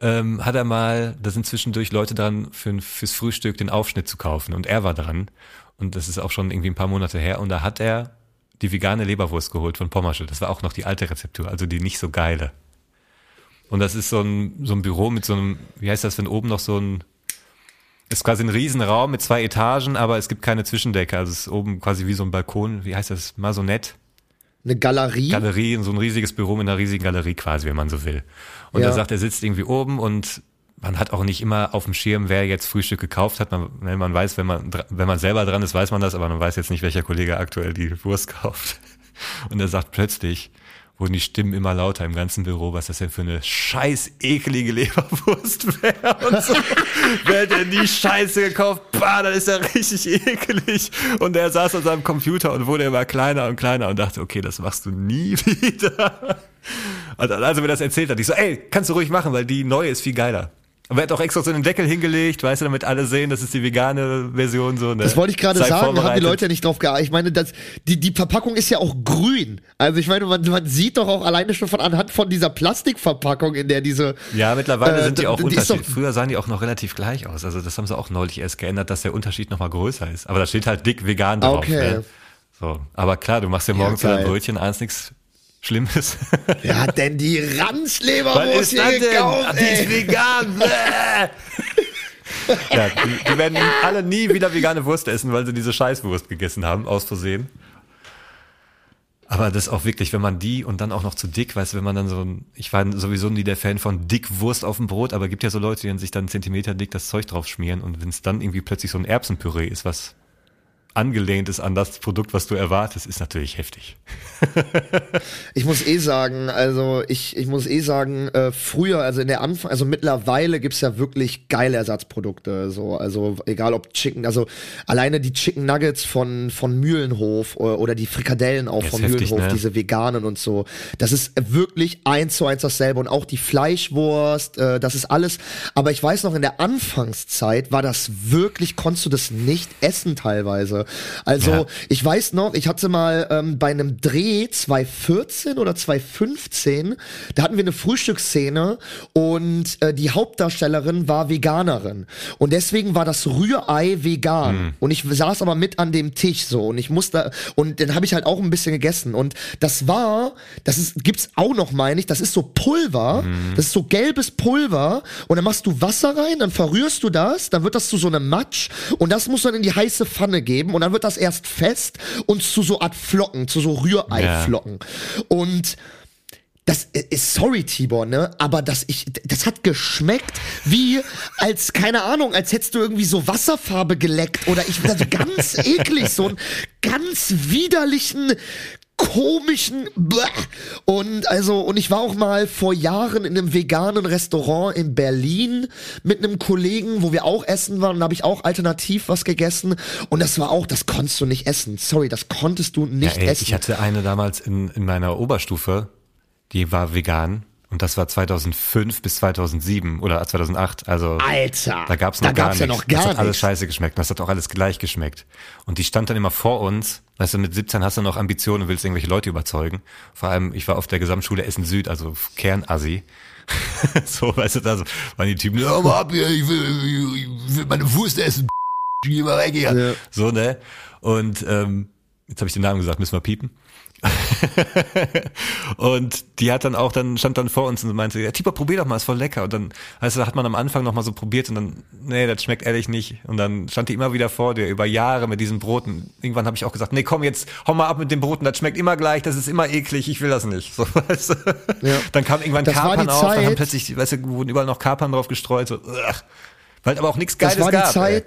Speaker 2: ähm, hat er mal, da sind zwischendurch Leute dran, für, fürs Frühstück den Aufschnitt zu kaufen. Und er war dran. Und das ist auch schon irgendwie ein paar Monate her. Und da hat er die vegane Leberwurst geholt von Pommersche. Das war auch noch die alte Rezeptur, also die nicht so geile. Und das ist so ein, so ein Büro mit so einem, wie heißt das, wenn oben noch so ein, ist quasi ein Riesenraum mit zwei Etagen, aber es gibt keine Zwischendecke. Also es ist oben quasi wie so ein Balkon, wie heißt das, Masonett?
Speaker 1: Eine Galerie.
Speaker 2: Galerie, so ein riesiges Büro mit einer riesigen Galerie quasi, wenn man so will. Und
Speaker 1: Ja.
Speaker 2: er sagt, er sitzt irgendwie oben und man hat auch nicht immer auf dem Schirm, wer jetzt Frühstück gekauft hat. Man, wenn man weiß, wenn man, wenn man selber dran ist, weiß man das, aber man weiß jetzt nicht, welcher Kollege aktuell die Wurst kauft. Und er sagt plötzlich, wurden die Stimmen immer lauter im ganzen Büro, was das denn für eine scheiß ekelige Leberwurst wäre und so. Wer hat denn die Scheiße gekauft? Bah, das ist ja richtig ekelig. Und er saß an seinem Computer und wurde immer kleiner und kleiner und dachte, okay, das machst du nie wieder. Und als er mir das erzählt hat, ich so, ey, kannst du ruhig machen, weil die neue ist viel geiler. Hat auch extra so einen Deckel hingelegt, weißt du, damit alle sehen, das ist die vegane Version so. Ne?
Speaker 1: Das wollte ich gerade sagen, da haben die. Leute ja nicht drauf geachtet. Ich meine, das, die, die Verpackung ist ja auch grün. Also ich meine, man, man sieht doch auch alleine schon von anhand von dieser Plastikverpackung, in der diese.
Speaker 2: Ja, mittlerweile
Speaker 1: Äh,
Speaker 2: sind die auch
Speaker 1: die
Speaker 2: unterschiedlich. Früher sahen die auch noch relativ gleich aus. Also das haben sie auch neulich erst geändert, dass der Unterschied nochmal größer ist. Aber da steht halt dick vegan drauf.
Speaker 1: Okay.
Speaker 2: Ne? So. Aber klar, du machst dir morgens
Speaker 1: Ja,
Speaker 2: ein. Brötchen, eins nichts Schlimmes.
Speaker 1: Wer hat denn die
Speaker 2: ist
Speaker 1: hier
Speaker 2: das denn?
Speaker 1: gekauft?
Speaker 2: Die ist vegan. Ja, die, die werden alle nie wieder vegane Wurst essen, weil sie diese Scheißwurst gegessen haben, aus Versehen. Aber das auch wirklich, wenn man die und dann auch noch zu dick, weißt du, wenn man dann so ein, ich war sowieso nie der Fan von dick Wurst auf dem Brot, aber gibt ja so Leute, die dann sich dann Zentimeter dick das Zeug drauf schmieren und wenn es dann irgendwie plötzlich so ein Erbsenpüree ist, was angelehnt ist an das Produkt, was du erwartest, ist natürlich heftig.
Speaker 1: Ich muss eh sagen, also ich, ich muss eh sagen, äh, früher, also in der Anfang, also mittlerweile gibt's ja wirklich geile Ersatzprodukte, so, also egal ob Chicken, also alleine die Chicken Nuggets von, von Mühlenhof oder, oder die Frikadellen auch von
Speaker 2: heftig,
Speaker 1: Mühlenhof,
Speaker 2: ne?
Speaker 1: diese veganen und so, das ist wirklich eins zu eins dasselbe und auch die Fleischwurst, äh, das ist alles, aber ich weiß noch, in der Anfangszeit war das wirklich, konntest du das nicht essen teilweise. Also
Speaker 2: Ja.
Speaker 1: ich weiß noch, ich hatte mal ähm, bei einem Dreh 2014 oder 2015, da hatten wir eine Frühstücksszene und äh, die Hauptdarstellerin war Veganerin. Und deswegen war das Rührei vegan. Und ich saß aber mit an dem Tisch so und ich musste und dann habe ich halt auch ein bisschen gegessen. Und das war, das ist gibt's auch noch meine ich, das ist so Pulver, das ist so gelbes Pulver und dann machst du Wasser rein, dann verrührst du das, dann wird das zu so einem Matsch und das musst du dann in die heiße Pfanne geben und dann wird das erst fest und zu so Art Flocken, zu so Rühreiflocken. Und das ist sorry Tibor, ne, aber das ich das hat geschmeckt wie als keine Ahnung, als hättest du irgendwie so Wasserfarbe geleckt oder ich also ganz eklig so einen ganz widerlichen komischen Bäh. und also und ich war auch mal vor Jahren in einem veganen Restaurant in Berlin mit einem Kollegen, wo wir auch essen waren, und da habe ich auch alternativ was gegessen und das war auch, das konntest du nicht essen. Sorry, das konntest du nicht
Speaker 2: Ja, ey,
Speaker 1: essen.
Speaker 2: ich hatte eine damals in, in meiner Oberstufe, die war vegan und das war 2005 bis 2007 oder 2008. Also
Speaker 1: Alter,
Speaker 2: da gab's
Speaker 1: da
Speaker 2: noch gar
Speaker 1: gab's ja
Speaker 2: nichts.
Speaker 1: noch gar
Speaker 2: das hat alles
Speaker 1: nichts.
Speaker 2: scheiße geschmeckt. Das hat auch alles gleich geschmeckt. Und die stand dann immer vor uns. Weißt du, mit 17 hast du noch Ambitionen und willst irgendwelche Leute überzeugen. Vor allem, ich war auf der Gesamtschule Essen Süd, also Kernassi. so, weißt du, da so waren die Typen, ja, mal ab hier, ich will, ich will meine Wurst essen. Geh mal weg hier.
Speaker 1: Ja.
Speaker 2: So, ne? Und ähm, jetzt habe ich den Namen gesagt, müssen wir piepen. und die hat dann auch, dann stand dann vor uns und meinte, ja, Tibor, probier doch mal, ist voll lecker. Und dann, da hat man am Anfang noch mal so probiert und dann, nee, das schmeckt ehrlich nicht. Und dann stand die immer wieder vor dir, über Jahre mit diesen Broten. Irgendwann habe ich auch gesagt, nee, komm jetzt, hau mal ab mit den Broten, das schmeckt immer gleich, das ist immer eklig, ich will das nicht. So, weißt du?
Speaker 1: Ja.
Speaker 2: Dann kam irgendwann
Speaker 1: Das
Speaker 2: Kapern auf, dann haben
Speaker 1: Zeit-
Speaker 2: plötzlich, weißt du, wurden überall noch Kapern drauf gestreut, so, ugh. weil aber auch nichts Geiles
Speaker 1: das war die
Speaker 2: gab. ey.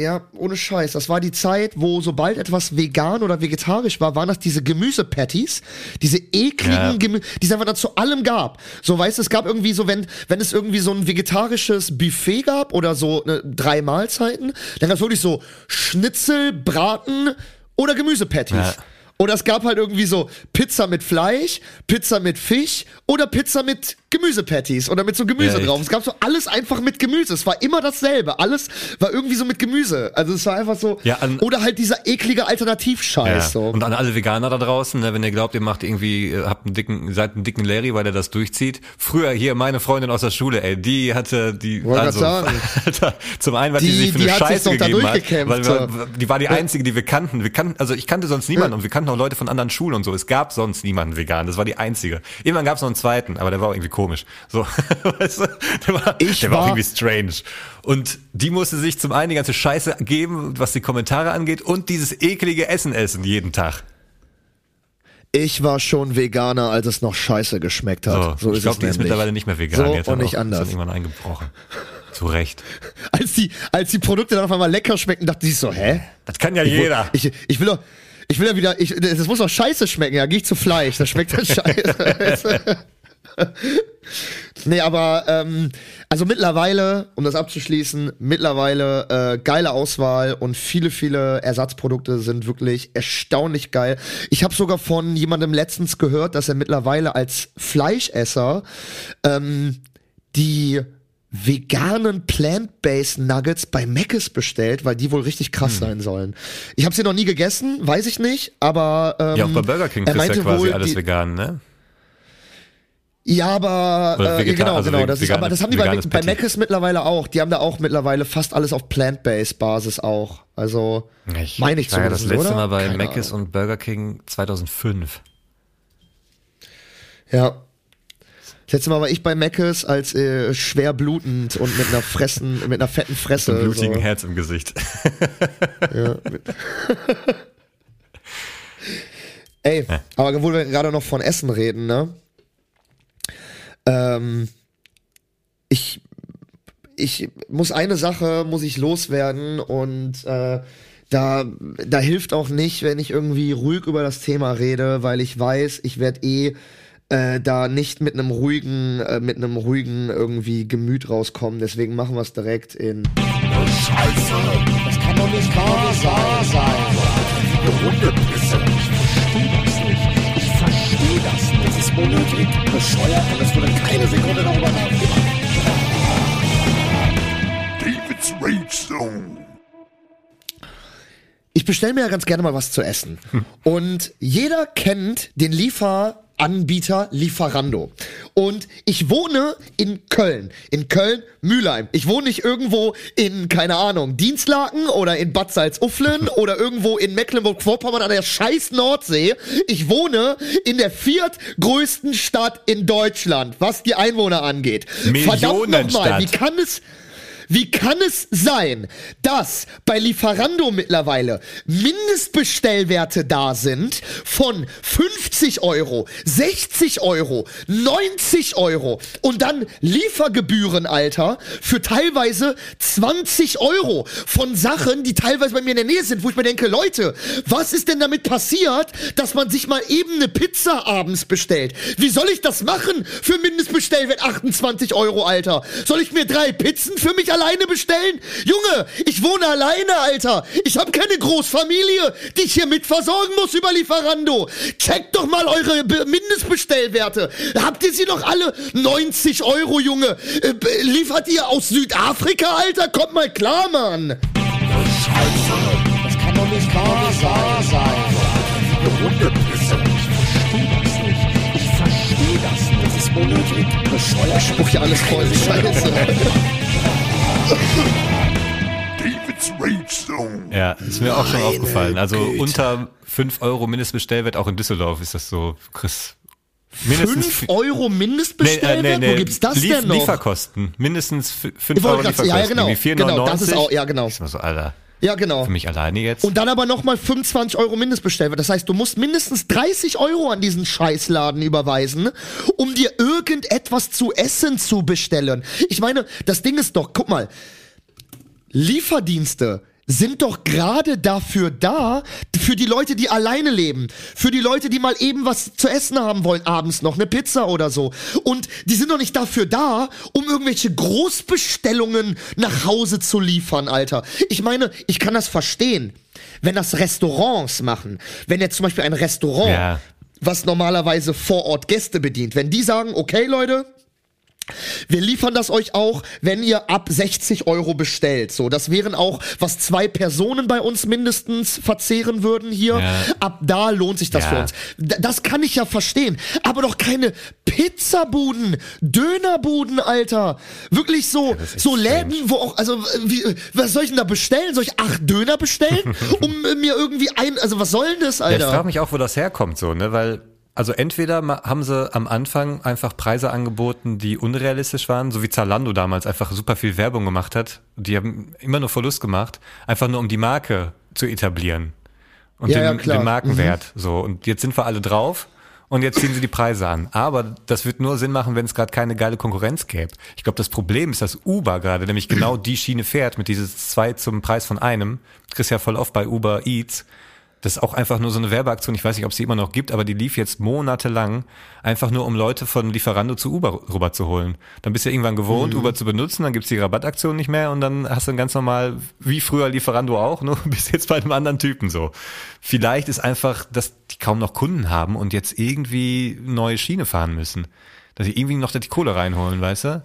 Speaker 1: Ja, ohne Scheiß. Das war die Zeit, wo sobald etwas vegan oder vegetarisch war, waren das diese Gemüsepatties, diese ekligen
Speaker 2: Ja.
Speaker 1: Gemüse, die es einfach dann zu allem gab. So, weißt du, es gab irgendwie so, wenn, wenn es irgendwie so ein vegetarisches Buffet gab oder so ne, drei Mahlzeiten, dann gab es wirklich so Schnitzel, Braten oder Gemüsepatties.
Speaker 2: Ja.
Speaker 1: Oder es gab halt irgendwie so Pizza mit Fleisch, Pizza mit Fisch oder Pizza mit Gemüsepatties oder mit so Gemüse
Speaker 2: Ja,
Speaker 1: drauf. Es gab so alles einfach mit Gemüse. Es war immer dasselbe. Alles war irgendwie so mit Gemüse. Also es war einfach so.
Speaker 2: Ja, an-
Speaker 1: oder halt dieser eklige Alternativscheiß. So.
Speaker 2: Und an alle Veganer da draußen, ne, wenn ihr glaubt, ihr macht irgendwie, äh, habt einen dicken, seid einen dicken Larry, weil er das durchzieht. Früher hier meine Freundin aus der Schule, ey, die hatte die,
Speaker 1: Wollte
Speaker 2: also. Alter, zum einen, was die,
Speaker 1: Die-
Speaker 2: sich für
Speaker 1: die
Speaker 2: eine Scheiße gegeben hat, weil wir, die war die einzige, die wir kannten. Wir kannten, also ich kannte sonst niemanden und wir kannten auch Leute von anderen Schulen und so. Es gab sonst niemanden vegan. Das war die einzige. Irgendwann gab es noch einen zweiten, aber der war auch irgendwie komisch. So, weißt du, der war,
Speaker 1: Ich
Speaker 2: der war auch
Speaker 1: war-
Speaker 2: irgendwie strange. Und die musste sich zum einen die ganze Scheiße geben, was die Kommentare angeht, und dieses eklige Essen essen jeden Tag.
Speaker 1: Ich war schon Veganer, als es noch scheiße geschmeckt hat. So,
Speaker 2: ich
Speaker 1: ist
Speaker 2: glaube,
Speaker 1: es
Speaker 2: die ist
Speaker 1: nämlich.
Speaker 2: mittlerweile nicht mehr vegan.
Speaker 1: So
Speaker 2: hat
Speaker 1: und nicht
Speaker 2: auch,
Speaker 1: anders.
Speaker 2: Ist irgendwann eingebrochen. Zu Recht.
Speaker 1: Als die, als die Produkte dann auf einmal lecker schmecken, dachte ich so, hä?
Speaker 2: Das kann ja jeder.
Speaker 1: Ich, ich will doch, ich will ja wieder, ich, das muss doch scheiße schmecken, ja, geh ich zu Fleisch, das schmeckt dann scheiße. nee, aber, ähm, also mittlerweile, um das abzuschließen, mittlerweile äh, geile Auswahl und viele, viele Ersatzprodukte sind wirklich erstaunlich geil. Ich habe sogar von jemandem letztens gehört, dass er mittlerweile als Fleischesser ähm, die veganen Plant-Based Nuggets bei Mc's bestellt, weil die wohl richtig
Speaker 2: Hm.
Speaker 1: krass sein sollen. Ich habe sie noch nie gegessen, weiß ich nicht, aber ähm,
Speaker 2: Ja, auch bei Burger King
Speaker 1: er
Speaker 2: ist ja quasi alles
Speaker 1: die,
Speaker 2: vegan, ne?
Speaker 1: Ja, aber äh, genau,
Speaker 2: also
Speaker 1: genau. Das ist,
Speaker 2: vegane-
Speaker 1: aber das haben die bei, bei. Mc's mittlerweile auch. Die haben da auch mittlerweile fast alles auf Plant-Based Basis auch. Also meine ich
Speaker 2: war ja das
Speaker 1: zumindest,
Speaker 2: letzte
Speaker 1: oder?
Speaker 2: Mal bei
Speaker 1: Keine
Speaker 2: Mc's und Burger King 2005.
Speaker 1: Ja. Das letzte Mal war ich bei Meckes als äh, schwer blutend und mit einer fressen, mit einer fetten Fresse.
Speaker 2: Ein blutigen
Speaker 1: so.
Speaker 2: Herz im Gesicht.
Speaker 1: Ja, mit Ey, aber wo wir gerade noch von Essen reden, ne? Ähm, ich, ich muss eine Sache, muss ich loswerden und äh, da, da hilft auch nicht, wenn ich irgendwie ruhig über das Thema rede, weil ich weiß, ich werde eh äh, da nicht mit einem ruhigen, äh, mit einem ruhigen irgendwie Gemüt rauskommen. Deswegen machen wir es direkt in. Scheiße, das kann doch nicht wahr sein.
Speaker 10: Hundepisse. Ich verstehe das nicht. Ich verstehe das nicht. Das ist unnötig, bescheuert und es wurde keine Sekunde darüber nachgedacht. David's Rage Zone.
Speaker 1: Ich bestelle mir ja ganz gerne mal was zu essen. Und jeder kennt den Lieferanbieter Lieferando. Und ich wohne in Köln. In Köln-Mühlheim. Ich wohne nicht irgendwo in, keine Ahnung, Dienstlaken oder in Bad Salzuflen oder irgendwo in Mecklenburg-Vorpommern an der scheiß Nordsee. Ich wohne in der viertgrößten Stadt in Deutschland, was die Einwohner angeht. Verdammt nochmal,
Speaker 2: Millionenstadt.
Speaker 1: wie kann es... Wie kann es sein, dass bei Lieferando mittlerweile Mindestbestellwerte da sind von 50 Euro, 60 Euro, 90 Euro und dann Liefergebühren, Alter, für teilweise 20 Euro von Sachen, die teilweise bei mir in der Nähe sind, wo ich mir denke, Leute, was ist denn damit passiert, dass man sich mal eben eine Pizza abends bestellt? Wie soll ich das machen für Mindestbestellwert 28 Euro, Alter? Soll ich mir drei Pizzen für mich alleine bestellen? Junge, ich wohne alleine, Alter. Ich habe keine Großfamilie, die ich hier mit versorgen muss über Lieferando. Checkt doch mal eure Be Mindestbestellwerte. Habt ihr sie noch alle? 90 Euro, Junge. Äh, liefert ihr aus Südafrika, Alter? Kommt mal klar, Mann. Scheiße, das kann doch nicht wahr sein.
Speaker 10: Hundepisse. Ich verstehe das nicht. Ich verstehe das nicht. Das ist unnötig, bescheuert.
Speaker 1: Ich spuck hier alles voll. Scheiße.
Speaker 10: David's Rage Zone.
Speaker 2: Ja, ist mir auch schon
Speaker 1: Meine
Speaker 2: aufgefallen. Also
Speaker 1: Güte.
Speaker 2: unter 5 Euro Mindestbestellwert, auch in Düsseldorf ist das so, Chris. Mindestens
Speaker 1: 5
Speaker 2: fi-
Speaker 1: Euro Mindestbestellwert? Wo gibt's das
Speaker 2: Lief-
Speaker 1: denn noch?
Speaker 2: Lieferkosten. Mindestens 5
Speaker 1: Ich
Speaker 2: Euro Lieferkosten.
Speaker 1: ja, genau.
Speaker 2: Irgendwie
Speaker 1: Genau, das ist
Speaker 2: 4,99.
Speaker 1: auch, ja, genau.
Speaker 2: Ich war so, Alter,
Speaker 1: Ja, genau.
Speaker 2: für mich alleine jetzt.
Speaker 1: Und dann aber nochmal 25 Euro Mindestbestellwert. Das heißt, du musst mindestens 30 Euro an diesen Scheißladen überweisen, um dir irgendetwas zu essen zu bestellen. Ich meine, das Ding ist doch, guck mal, Lieferdienste sind doch gerade dafür da, für die Leute, die alleine leben, für die Leute, die mal eben was zu essen haben wollen, abends noch eine Pizza oder so. Und die sind doch nicht dafür da, um irgendwelche Großbestellungen nach Hause zu liefern, Alter. Ich meine, ich kann das verstehen, wenn das Restaurants machen. Wenn jetzt zum Beispiel ein Restaurant,
Speaker 2: Ja.
Speaker 1: was normalerweise vor Ort Gäste bedient, wenn die sagen, okay Leute, wir liefern das euch auch, wenn ihr ab 60 Euro bestellt. So, das wären auch, was zwei Personen bei uns mindestens verzehren würden hier.
Speaker 2: Ja.
Speaker 1: Ab da lohnt sich das
Speaker 2: Ja.
Speaker 1: für uns. D das kann ich ja verstehen. Aber doch keine Pizzabuden, Dönerbuden, Alter. Wirklich so,
Speaker 2: ist
Speaker 1: so Läden, wo auch, also, wie, was soll ich denn da bestellen? Soll ich acht Döner bestellen? um mir irgendwie ein, also was soll denn das,
Speaker 2: Ja, ich
Speaker 1: Alter?
Speaker 2: frage mich auch, wo das herkommt, so, ne, weil, also entweder haben sie am Anfang einfach Preise angeboten, die unrealistisch waren, so wie Zalando damals einfach super viel Werbung gemacht hat. Die haben immer nur Verlust gemacht, einfach nur um die Marke zu etablieren. Und
Speaker 1: Ja,
Speaker 2: den,
Speaker 1: ja,
Speaker 2: den Markenwert, so. Und jetzt sind wir alle drauf. Und jetzt ziehen sie die Preise an. Aber das wird nur Sinn machen, wenn es gerade keine geile Konkurrenz gäbe. Ich glaube, das Problem ist, dass Uber gerade nämlich genau die Schiene fährt mit dieses zwei zum Preis von einem. Du kriegst ja voll oft bei Uber Eats. Das ist auch einfach nur so eine Werbeaktion. Ich weiß nicht, ob es die immer noch gibt, aber die lief jetzt monatelang einfach nur, um Leute von Lieferando zu Uber rüber zu holen. Dann bist du irgendwann gewohnt, Uber zu benutzen, dann gibt's die Rabattaktion nicht mehr und dann hast du ganz normal, wie früher Lieferando auch, nur bist jetzt bei einem anderen Typen so. Vielleicht ist einfach, dass die kaum noch Kunden haben und jetzt irgendwie neue Schiene fahren müssen. Dass sie irgendwie noch die Kohle reinholen, weißt du?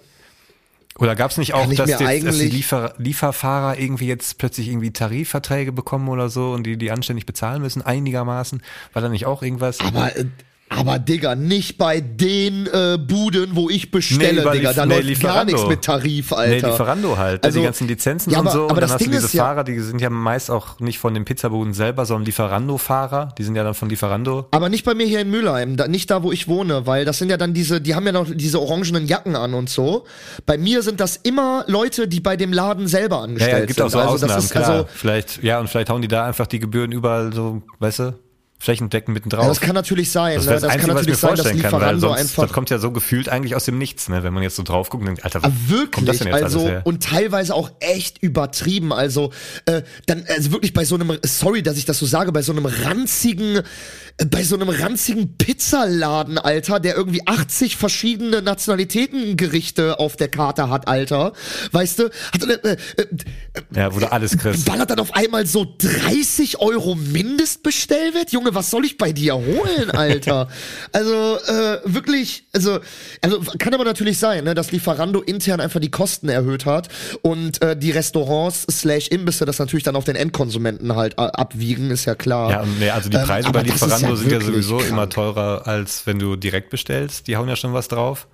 Speaker 2: Oder gab's nicht auch, dass, jetzt, dass die Liefer Lieferfahrer irgendwie jetzt plötzlich irgendwie Tarifverträge bekommen oder so und die die anständig bezahlen müssen, einigermaßen? War da nicht auch irgendwas?
Speaker 1: Aber, äh, Aber Digga, nicht bei den äh, Buden, wo ich bestelle,
Speaker 2: über
Speaker 1: Digga. Da
Speaker 2: nee,
Speaker 1: läuft gar
Speaker 2: Lieferando.
Speaker 1: nichts mit Tarif,
Speaker 2: Nee,
Speaker 1: Alter.
Speaker 2: Lieferando halt.
Speaker 1: Also-
Speaker 2: die ganzen Lizenzen
Speaker 1: Ja,
Speaker 2: und
Speaker 1: aber-
Speaker 2: so.
Speaker 1: aber
Speaker 2: und dann
Speaker 1: das
Speaker 2: hast
Speaker 1: Ding
Speaker 2: du diese
Speaker 1: ist ja-
Speaker 2: Fahrer, die sind ja meist auch nicht von den Pizzabuden selber, sondern Lieferando-Fahrer. Die sind ja dann von Lieferando.
Speaker 1: Aber nicht bei mir hier in Mülheim, da, nicht da, wo ich wohne, weil das sind ja dann diese, die haben ja noch diese orangenen Jacken an und so. Bei mir sind das immer Leute, die bei dem Laden selber
Speaker 2: Ja,
Speaker 1: angestellt
Speaker 2: ja, gibt
Speaker 1: sind.
Speaker 2: auch so
Speaker 1: also
Speaker 2: Ausnahmen,
Speaker 1: das ist
Speaker 2: klar.
Speaker 1: also
Speaker 2: vielleicht, ja, und vielleicht hauen die da einfach die Gebühren überall so, weißt du, flächendeckend mitten drauf.
Speaker 1: ja, das kann natürlich sein.
Speaker 2: Das
Speaker 1: ne?
Speaker 2: das,
Speaker 1: das
Speaker 2: Einzige,
Speaker 1: kann natürlich sein, dass
Speaker 2: vorstellen kann,
Speaker 1: Lieferando
Speaker 2: sonst,
Speaker 1: einfach
Speaker 2: das kommt ja so gefühlt eigentlich aus dem Nichts, ne? wenn man jetzt so drauf guckt und denkt, Alter,
Speaker 1: Ah, Wirklich, also und teilweise auch echt übertrieben. Also äh, dann also wirklich bei so einem, sorry, dass ich das so sage, bei so einem ranzigen, bei so einem ranzigen Pizzaladen, Alter, der irgendwie 80 verschiedene Nationalitätengerichte auf der Karte hat, Alter, weißt du, hat äh, äh, äh,
Speaker 2: ja, wo du alles kriegst.
Speaker 1: ballert dann auf einmal so 30 Euro Mindestbestellwert? Junge, was soll ich bei dir holen, Alter? also äh, wirklich, also, also kann aber natürlich sein, ne, dass Lieferando intern einfach die Kosten erhöht hat und äh, die Restaurants slash Imbisse das natürlich dann auf den Endkonsumenten halt äh, abwiegen, ist ja klar.
Speaker 2: Ja, nee, also die
Speaker 1: Ähm,
Speaker 2: Preise
Speaker 1: aber
Speaker 2: bei
Speaker 1: ist
Speaker 2: Lieferando sind ja sowieso
Speaker 1: krank.
Speaker 2: immer teurer, als wenn du direkt bestellst. Die hauen ja schon was drauf.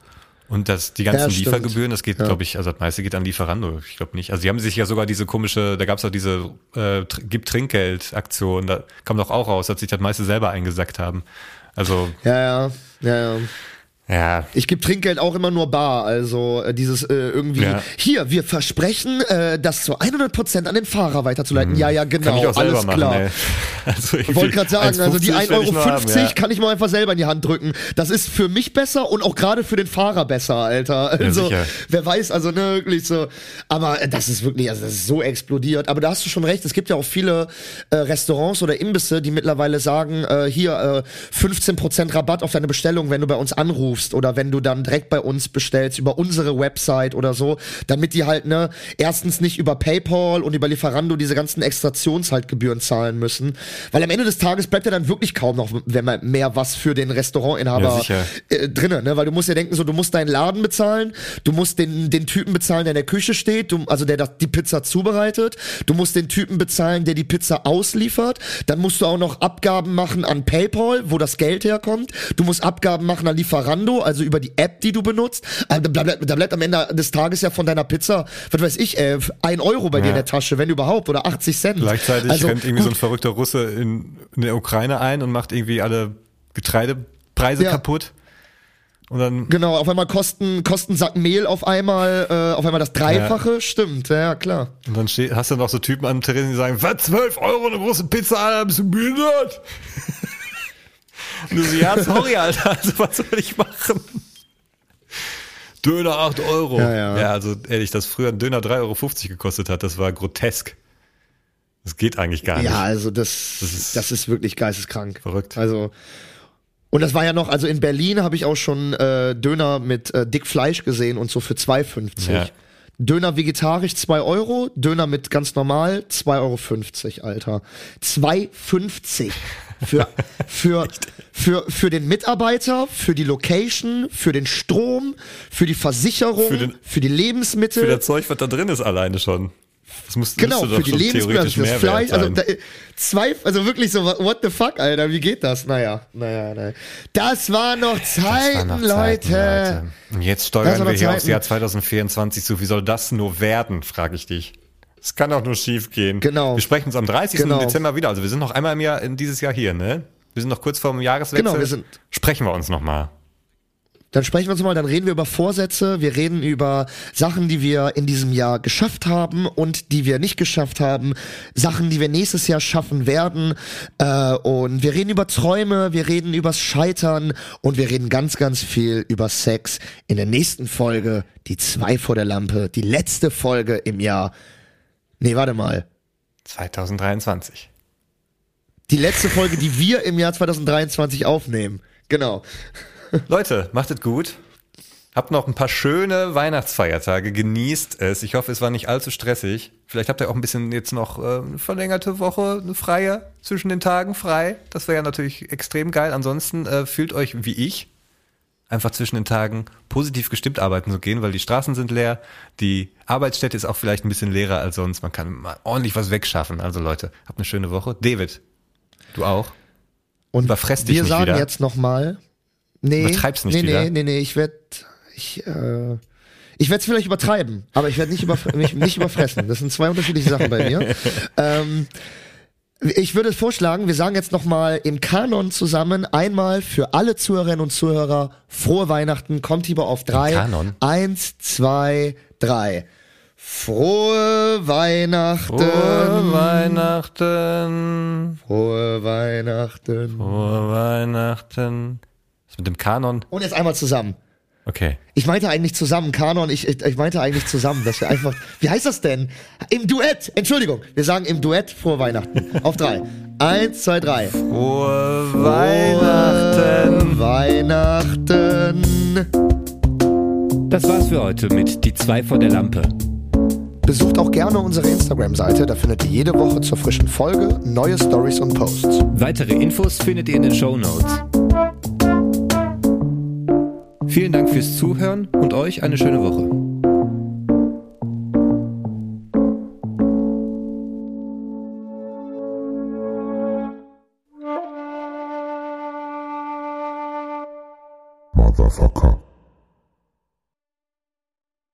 Speaker 2: Und das, die ganzen
Speaker 1: Ja.
Speaker 2: Liefergebühren, das geht,
Speaker 1: Ja.
Speaker 2: glaube ich, also das meiste geht an Lieferando. Ich glaube nicht. Also die haben sich ja sogar diese komische, da gab es auch diese äh, Gib Trinkgeld-Aktion, da kam doch auch raus, dass sich das meiste selber eingesackt haben. Also,
Speaker 1: Ja, ja, ja, ja.
Speaker 2: ja,
Speaker 1: Ich gebe Trinkgeld auch immer nur bar, also äh, dieses äh, irgendwie,
Speaker 2: Ja.
Speaker 1: hier, wir versprechen, äh, das zu 100% an den Fahrer weiterzuleiten. Ja, ja, genau,
Speaker 2: Mhm.
Speaker 1: alles
Speaker 2: machen,
Speaker 1: klar.
Speaker 2: ey. Also
Speaker 1: Ich wollte gerade sagen, also die 1,50
Speaker 2: will ich
Speaker 1: Euro
Speaker 2: haben, ja.
Speaker 1: kann ich mal einfach selber in die Hand drücken. Das ist für mich besser und auch gerade für den Fahrer besser, Alter. Also,
Speaker 2: sicher.
Speaker 1: wer weiß, also ne, wirklich so. Aber das ist wirklich, also das ist so explodiert. Aber da hast du schon recht, es gibt ja auch viele äh, Restaurants oder Imbisse, die mittlerweile sagen, äh, hier äh, 15% Rabatt auf deine Bestellung, wenn du bei uns anrufst oder wenn du dann direkt bei uns bestellst über unsere Website oder so, damit die halt, ne, erstens nicht über PayPal und über Lieferando diese ganzen Extraktions halt Gebühren zahlen müssen. Weil am Ende des Tages bleibt ja dann wirklich kaum noch, wenn man mehr was für den
Speaker 2: Ja,
Speaker 1: Restaurantinhaber
Speaker 2: sicher.
Speaker 1: äh, drinnen, ne? Weil du musst ja denken, so du musst deinen Laden bezahlen, du musst den den Typen bezahlen, der in der Küche steht, du, also der das, die Pizza zubereitet, du musst den Typen bezahlen, der die Pizza ausliefert, dann musst du auch noch Abgaben machen an PayPal, wo das Geld herkommt, du musst Abgaben machen an Lieferando, also über die App, die du benutzt, also da, bleibt, da bleibt am Ende des Tages ja von deiner Pizza, was weiß ich, äh, ein Euro bei dir in der Tasche, wenn überhaupt, oder 80 Cent.
Speaker 2: Gleichzeitig
Speaker 1: also,
Speaker 2: rennt irgendwie so
Speaker 1: gut,
Speaker 2: ein verrückter Russe in, in der Ukraine ein und macht irgendwie alle Getreidepreise
Speaker 1: Ja.
Speaker 2: kaputt. Und dann,
Speaker 1: Genau, auf einmal kosten, kosten Sack Mehl auf einmal, äh, auf einmal das Dreifache, stimmt, ja, klar.
Speaker 2: und dann steht, hast du noch so Typen an Theresen, die sagen, was, 12 Euro eine große Pizza, Alter, bist du behindert? Und du so, ja, sorry, Alter, also was soll ich machen? Döner 8 Euro.
Speaker 1: Ja, ja.
Speaker 2: ja, also ehrlich, dass früher ein Döner 3,50 Euro gekostet hat, das war grotesk. Das geht eigentlich gar nicht.
Speaker 1: Ja, also das,
Speaker 2: Das
Speaker 1: das
Speaker 2: ist-
Speaker 1: ist, wirklich geisteskrank.
Speaker 2: Verrückt.
Speaker 1: Also und das war ja noch, also in Berlin habe ich auch schon äh, Döner mit äh, dick Fleisch gesehen und so für 2,50.
Speaker 2: Ja.
Speaker 1: Döner vegetarisch 2 Euro, Döner mit ganz normal 2,50 Euro, Alter. 2,50 für, für, für, für den Mitarbeiter, für die Location, für den Strom, für die Versicherung,
Speaker 2: Für
Speaker 1: für,
Speaker 2: den-
Speaker 1: die Lebensmittel.
Speaker 2: Für das Zeug, was da drin ist, alleine schon. Das muss,
Speaker 1: Genau, für die für das Fleisch, also da, zwei, also wirklich so, what the fuck, Alter, wie geht das? Naja, naja, naja. Das war noch
Speaker 2: Das war
Speaker 1: Zeiten,
Speaker 2: noch
Speaker 1: Leute.
Speaker 2: Zeiten, Leute. Und jetzt steuern wir hier aufs
Speaker 1: Zeiten.
Speaker 2: Jahr 2024 zu. Wie soll das nur werden, frage ich dich. Es kann doch nur schief gehen.
Speaker 1: Genau.
Speaker 2: Wir sprechen uns am 30.
Speaker 1: Genau.
Speaker 2: Dezember wieder. Also wir sind noch einmal im Jahr in dieses Jahr hier, ne? Wir sind noch kurz vor dem Jahreswechsel.
Speaker 1: Genau, wir sind-
Speaker 2: Sprechen wir uns noch mal.
Speaker 1: Dann sprechen wir uns mal, dann reden wir über Vorsätze, wir reden über Sachen, die wir in diesem Jahr geschafft haben und die wir nicht geschafft haben, Sachen, die wir nächstes Jahr schaffen werden. Äh, und wir reden über Träume, wir reden übers Scheitern und wir reden ganz, ganz viel über Sex in der nächsten Folge, die zwei vor der Lampe, die letzte Folge im Jahr. Nee, warte mal.
Speaker 2: 2023.
Speaker 1: Die letzte Folge, die wir im Jahr 2023 aufnehmen. Genau.
Speaker 2: Leute, macht es gut. Habt noch ein paar schöne Weihnachtsfeiertage, genießt es. Ich hoffe, es war nicht allzu stressig. Vielleicht habt ihr auch ein bisschen jetzt noch äh, eine verlängerte Woche, eine freie zwischen den Tagen frei. Das wäre ja natürlich extrem geil. Ansonsten äh, fühlt euch wie ich einfach zwischen den Tagen positiv gestimmt arbeiten zu gehen, weil die Straßen sind leer, die Arbeitsstätte ist auch vielleicht ein bisschen leerer als sonst. Man kann mal ordentlich was wegschaffen. Also Leute, habt eine schöne Woche. David, du auch.
Speaker 1: Und
Speaker 2: Überfress dich
Speaker 1: wir sagen
Speaker 2: wieder.
Speaker 1: jetzt nochmal, Nee,
Speaker 2: Übertreib's nicht
Speaker 1: nee,
Speaker 2: wieder.
Speaker 1: nee, nee, nee, ich werde ich äh, ich werde es vielleicht übertreiben, aber ich werde nicht, überf mich nicht überfressen. Das sind zwei unterschiedliche Sachen bei mir. Ähm, ich würde vorschlagen, wir sagen jetzt nochmal im Kanon zusammen einmal für alle Zuhörerinnen und Zuhörer frohe Weihnachten. Kommt lieber auf drei.
Speaker 2: Kanon?
Speaker 1: Eins, zwei, drei. Frohe Weihnachten.
Speaker 2: Frohe Weihnachten.
Speaker 1: Frohe Weihnachten.
Speaker 2: Frohe Weihnachten. Mit dem Kanon?
Speaker 1: Und jetzt einmal zusammen.
Speaker 2: Okay.
Speaker 1: Ich meinte eigentlich zusammen, Kanon, ich, ich, ich meinte eigentlich zusammen, dass wir einfach, wie heißt das denn? Im Duett, Entschuldigung, wir sagen im Duett frohe Weihnachten. Auf drei. Eins, zwei, drei.
Speaker 2: Frohe Weihnachten.
Speaker 1: Weihnachten.
Speaker 9: Das war's für heute mit Die zwei vor der Lampe.
Speaker 1: Besucht auch gerne unsere Instagram-Seite, da findet ihr jede Woche zur frischen Folge neue Stories und Posts.
Speaker 9: Weitere Infos findet ihr in den Show Notes. Vielen Dank fürs Zuhören und euch eine schöne Woche.
Speaker 4: Motherfucker.